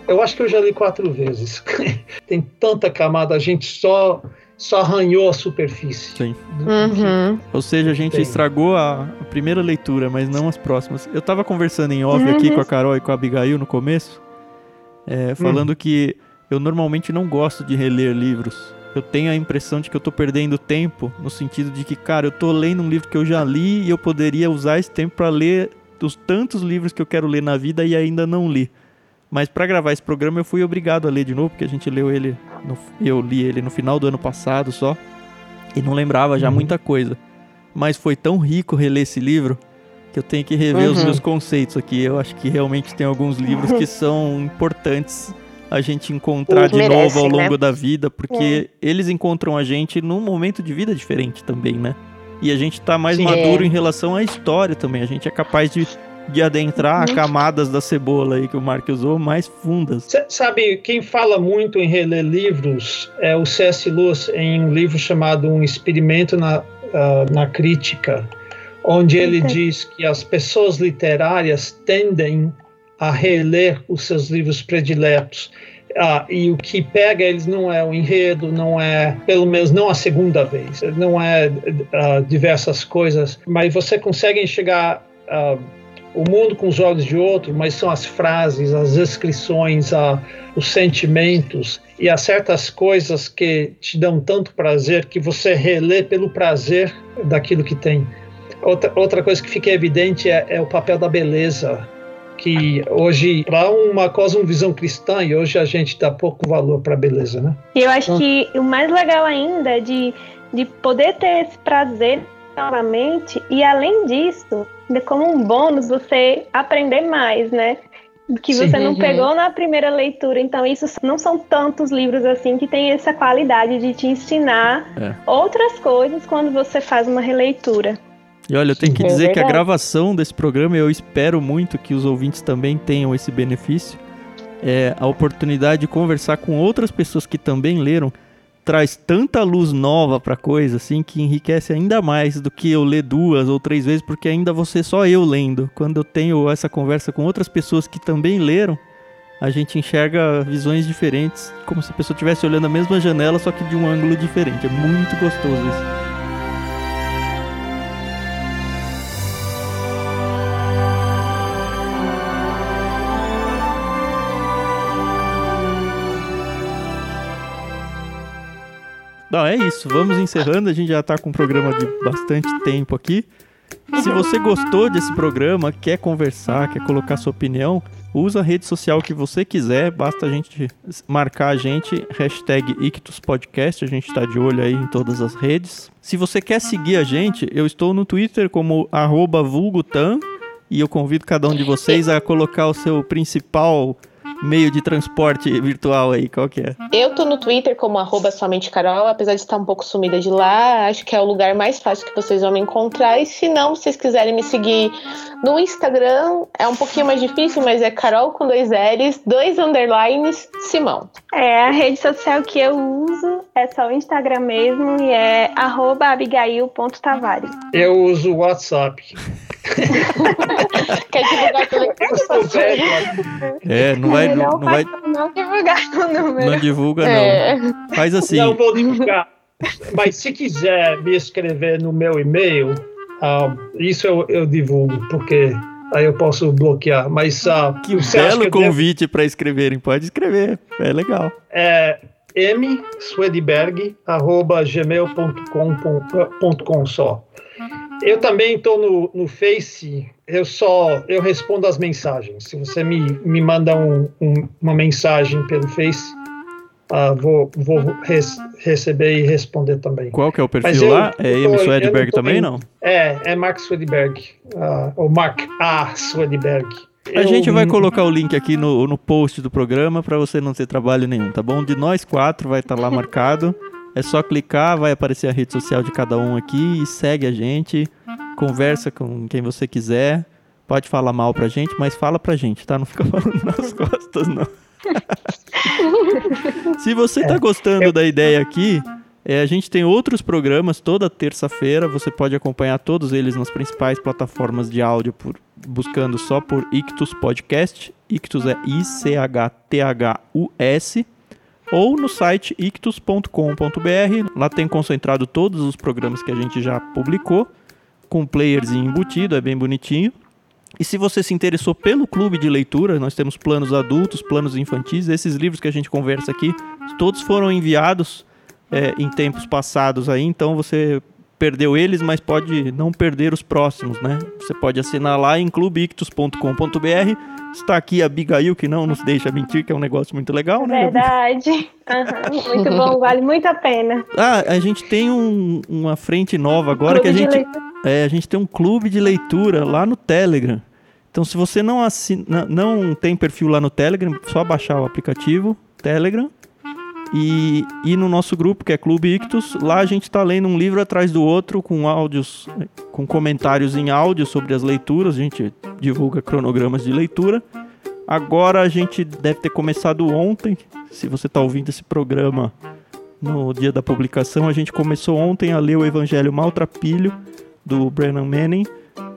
eu acho que eu já li quatro vezes. [LAUGHS] Tem tanta camada, a gente só só arranhou a superfície. Sim. Uhum. Ou seja, a gente Tem. estragou a, a, primeira leitura, mas não as próximas. Eu tava conversando em off uhum. aqui com a Carol e com a Abigail no começo, é, falando uhum. que eu normalmente não gosto de reler livros. Eu tenho a impressão de que eu tô perdendo tempo, no sentido de que, cara, eu tô lendo um livro que eu já li e eu poderia usar esse tempo para ler os tantos livros que eu quero ler na vida e ainda não li. Mas para gravar esse programa eu fui obrigado a ler de novo, porque a gente leu ele, no, eu li ele no final do ano passado só, e não lembrava já uhum. muita coisa. Mas foi tão rico reler esse livro que eu tenho que rever uhum. os meus conceitos aqui. Eu acho que realmente tem alguns livros que [LAUGHS] são importantes a gente encontrar de merece, novo ao longo né? da vida, porque é. eles encontram a gente num momento de vida diferente também, né? E a gente tá mais Sim, maduro em relação à história também. A gente é capaz de, de adentrar uhum. camadas da cebola aí que o Mark usou mais fundas. C sabe, quem fala muito em reler livros é o C.S. Lewis em um livro chamado Um Experimento na, uh, na Crítica, onde ele diz que as pessoas literárias tendem a reler os seus livros prediletos. Ah, e o que pega eles não é o enredo, não é, pelo menos não a segunda vez, não é ah, diversas coisas, mas você consegue enxergar ah, o mundo com os olhos de outro, mas são as frases, as descrições, ah, os sentimentos e há certas coisas que te dão tanto prazer que você relê pelo prazer daquilo que tem. Outra, outra coisa que fica evidente é, é o papel da beleza que hoje, para uma cosmovisão cristã, e hoje a gente dá pouco valor para a beleza, né? E eu acho então, que o mais legal ainda é de, de poder ter esse prazer novamente, e além disso, como um bônus, você aprender mais, né? Que você Sim, não uhum. pegou na primeira leitura. Então, isso não são tantos livros assim que tem essa qualidade de te ensinar é. outras coisas quando você faz uma releitura. E olha, eu tenho que é dizer que a gravação desse programa, eu espero muito que os ouvintes também tenham esse benefício. É, a oportunidade de conversar com outras pessoas que também leram traz tanta luz nova para coisa assim que enriquece ainda mais do que eu ler duas ou três vezes, porque ainda você só eu lendo. Quando eu tenho essa conversa com outras pessoas que também leram, a gente enxerga visões diferentes, como se a pessoa estivesse olhando a mesma janela, só que de um ângulo diferente. É muito gostoso isso. Não, é isso. Vamos encerrando. A gente já está com um programa de bastante tempo aqui. Se você gostou desse programa, quer conversar, quer colocar sua opinião, usa a rede social que você quiser, basta a gente marcar a gente, hashtag IctusPodcast, a gente está de olho aí em todas as redes. Se você quer seguir a gente, eu estou no Twitter como arroba vulgutan e eu convido cada um de vocês a colocar o seu principal meio de transporte virtual aí, qual que é? Eu tô no Twitter como arroba somente Carol, apesar de estar um pouco sumida de lá, acho que é o lugar mais fácil que vocês vão me encontrar. E se não, se vocês quiserem me seguir no Instagram, é um pouquinho mais difícil, mas é Carol com dois L's, dois underlines, Simão. É, a rede social que eu uso é só o Instagram mesmo e é arroba abigail.tavares. Eu uso o WhatsApp. [LAUGHS] Quer divulgar pelo Eu sou velho. É, não vai, não, não vai, não divulgar o número. não divulga É. não. Faz assim, Não vou divulgar. Mas se quiser me escrever no meu e-mail, ah, isso eu, eu divulgo, porque aí eu posso bloquear. Mas ah, que belo que eu devo- convite para escreverem, pode escrever, é legal. é mswedberg.gmail.com só. Eu também estou no, no Face, eu só eu respondo as mensagens. Se você me, me manda um- um- uma mensagem pelo Face, ah, vou, vou res- receber e responder também. Qual que é o perfil eu- lá? É eu eu Swedberg também, bem- não? É, é Mark Swedberg, ah, ou Mark A. Swedberg. A gente vai Eu- colocar o link aqui no, no post do programa para você não ter trabalho nenhum, tá bom? De nós quatro vai estar lá marcado. É só clicar, vai aparecer a rede social de cada um aqui e segue a gente. Conversa com quem você quiser. Pode falar mal pra gente, mas fala pra gente, tá? Não fica [LAUGHS] falando nas costas, não. [LAUGHS] Se você tá gostando da ideia aqui, é, a gente tem outros programas toda terça-feira. Você pode acompanhar todos eles nas principais plataformas de áudio por- buscando só por Ictus Podcast. Ictus é I-C-H-T-H-U-S. Ou no site ictus.com.br. Lá tem concentrado todos os programas que a gente já publicou, com players embutido, é bem bonitinho. E se você se interessou pelo clube de leitura, nós temos planos adultos, planos infantis. Esses livros que a gente conversa aqui, todos foram enviados é, em tempos passados aí, então você perdeu eles, mas pode não perder os próximos, né? Você pode assinar lá em clubeictus.com.br. Está aqui a Abigail, que não nos deixa mentir, que é um negócio muito legal, né? Verdade. Aham, Muito bom, [LAUGHS] vale muito a pena. Ah, a gente tem um- uma frente nova agora que a Clube gente. É, a gente tem um clube de leitura lá no Telegram. Então, se você não, assina, não tem perfil lá no Telegram, só baixar o aplicativo Telegram e ir no nosso grupo, que é Clube Ictus. Lá a gente está lendo um livro atrás do outro, com áudios, com comentários em áudio sobre as leituras. A gente divulga cronogramas de leitura. Agora a gente deve ter começado ontem. Se você está ouvindo esse programa no dia da publicação, a gente começou ontem a ler o Evangelho Maltrapilho do Brennan Manning,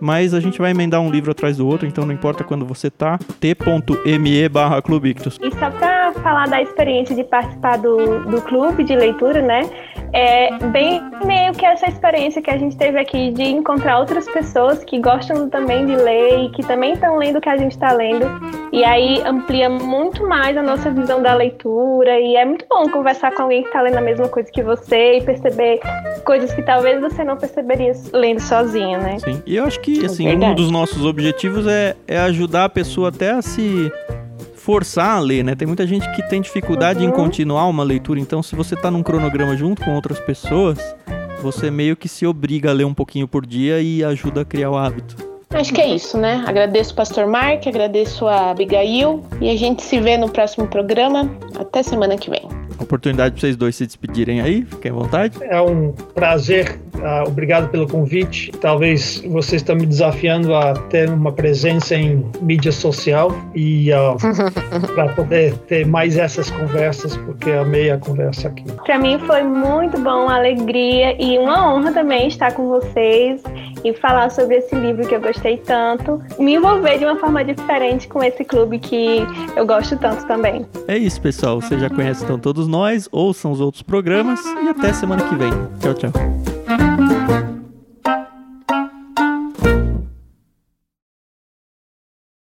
mas a gente vai emendar um livro atrás do outro, então não importa quando você tá, t.me barra Clubictus. E só para falar da experiência de participar do, do clube de leitura, né? É bem meio que essa experiência que a gente teve aqui de encontrar outras pessoas que gostam também de ler e que também estão lendo o que a gente está lendo. E aí amplia muito mais a nossa visão da leitura. E é muito bom conversar com alguém que está lendo a mesma coisa que você e perceber coisas que talvez você não perceberia lendo sozinho, né? Sim. E eu acho que assim, um Verdade. dos nossos objetivos é, é ajudar a pessoa até a se forçar a ler, né? Tem muita gente que tem dificuldade em Uhum. continuar uma leitura, então se você tá num cronograma junto com outras pessoas, você meio que se obriga a ler um pouquinho por dia e ajuda a criar o hábito. Acho que é isso, né? Agradeço o Pastor Mark, agradeço a Abigail e a gente se vê no próximo programa. Até semana que vem. Oportunidade pra vocês dois se despedirem aí, fiquem à vontade. É um prazer. ah, obrigado pelo convite. Talvez vocês estão me desafiando a ter uma presença em mídia social e [LAUGHS] para poder ter mais essas conversas, porque amei a conversa aqui. Para mim foi muito bom, uma alegria e uma honra também estar com vocês e falar sobre esse livro que eu gostei tanto, me envolver de uma forma diferente com esse clube que eu gosto tanto também. É isso, pessoal. Você já conhece então todos nós, ouçam os outros programas e até semana que vem. Tchau, tchau.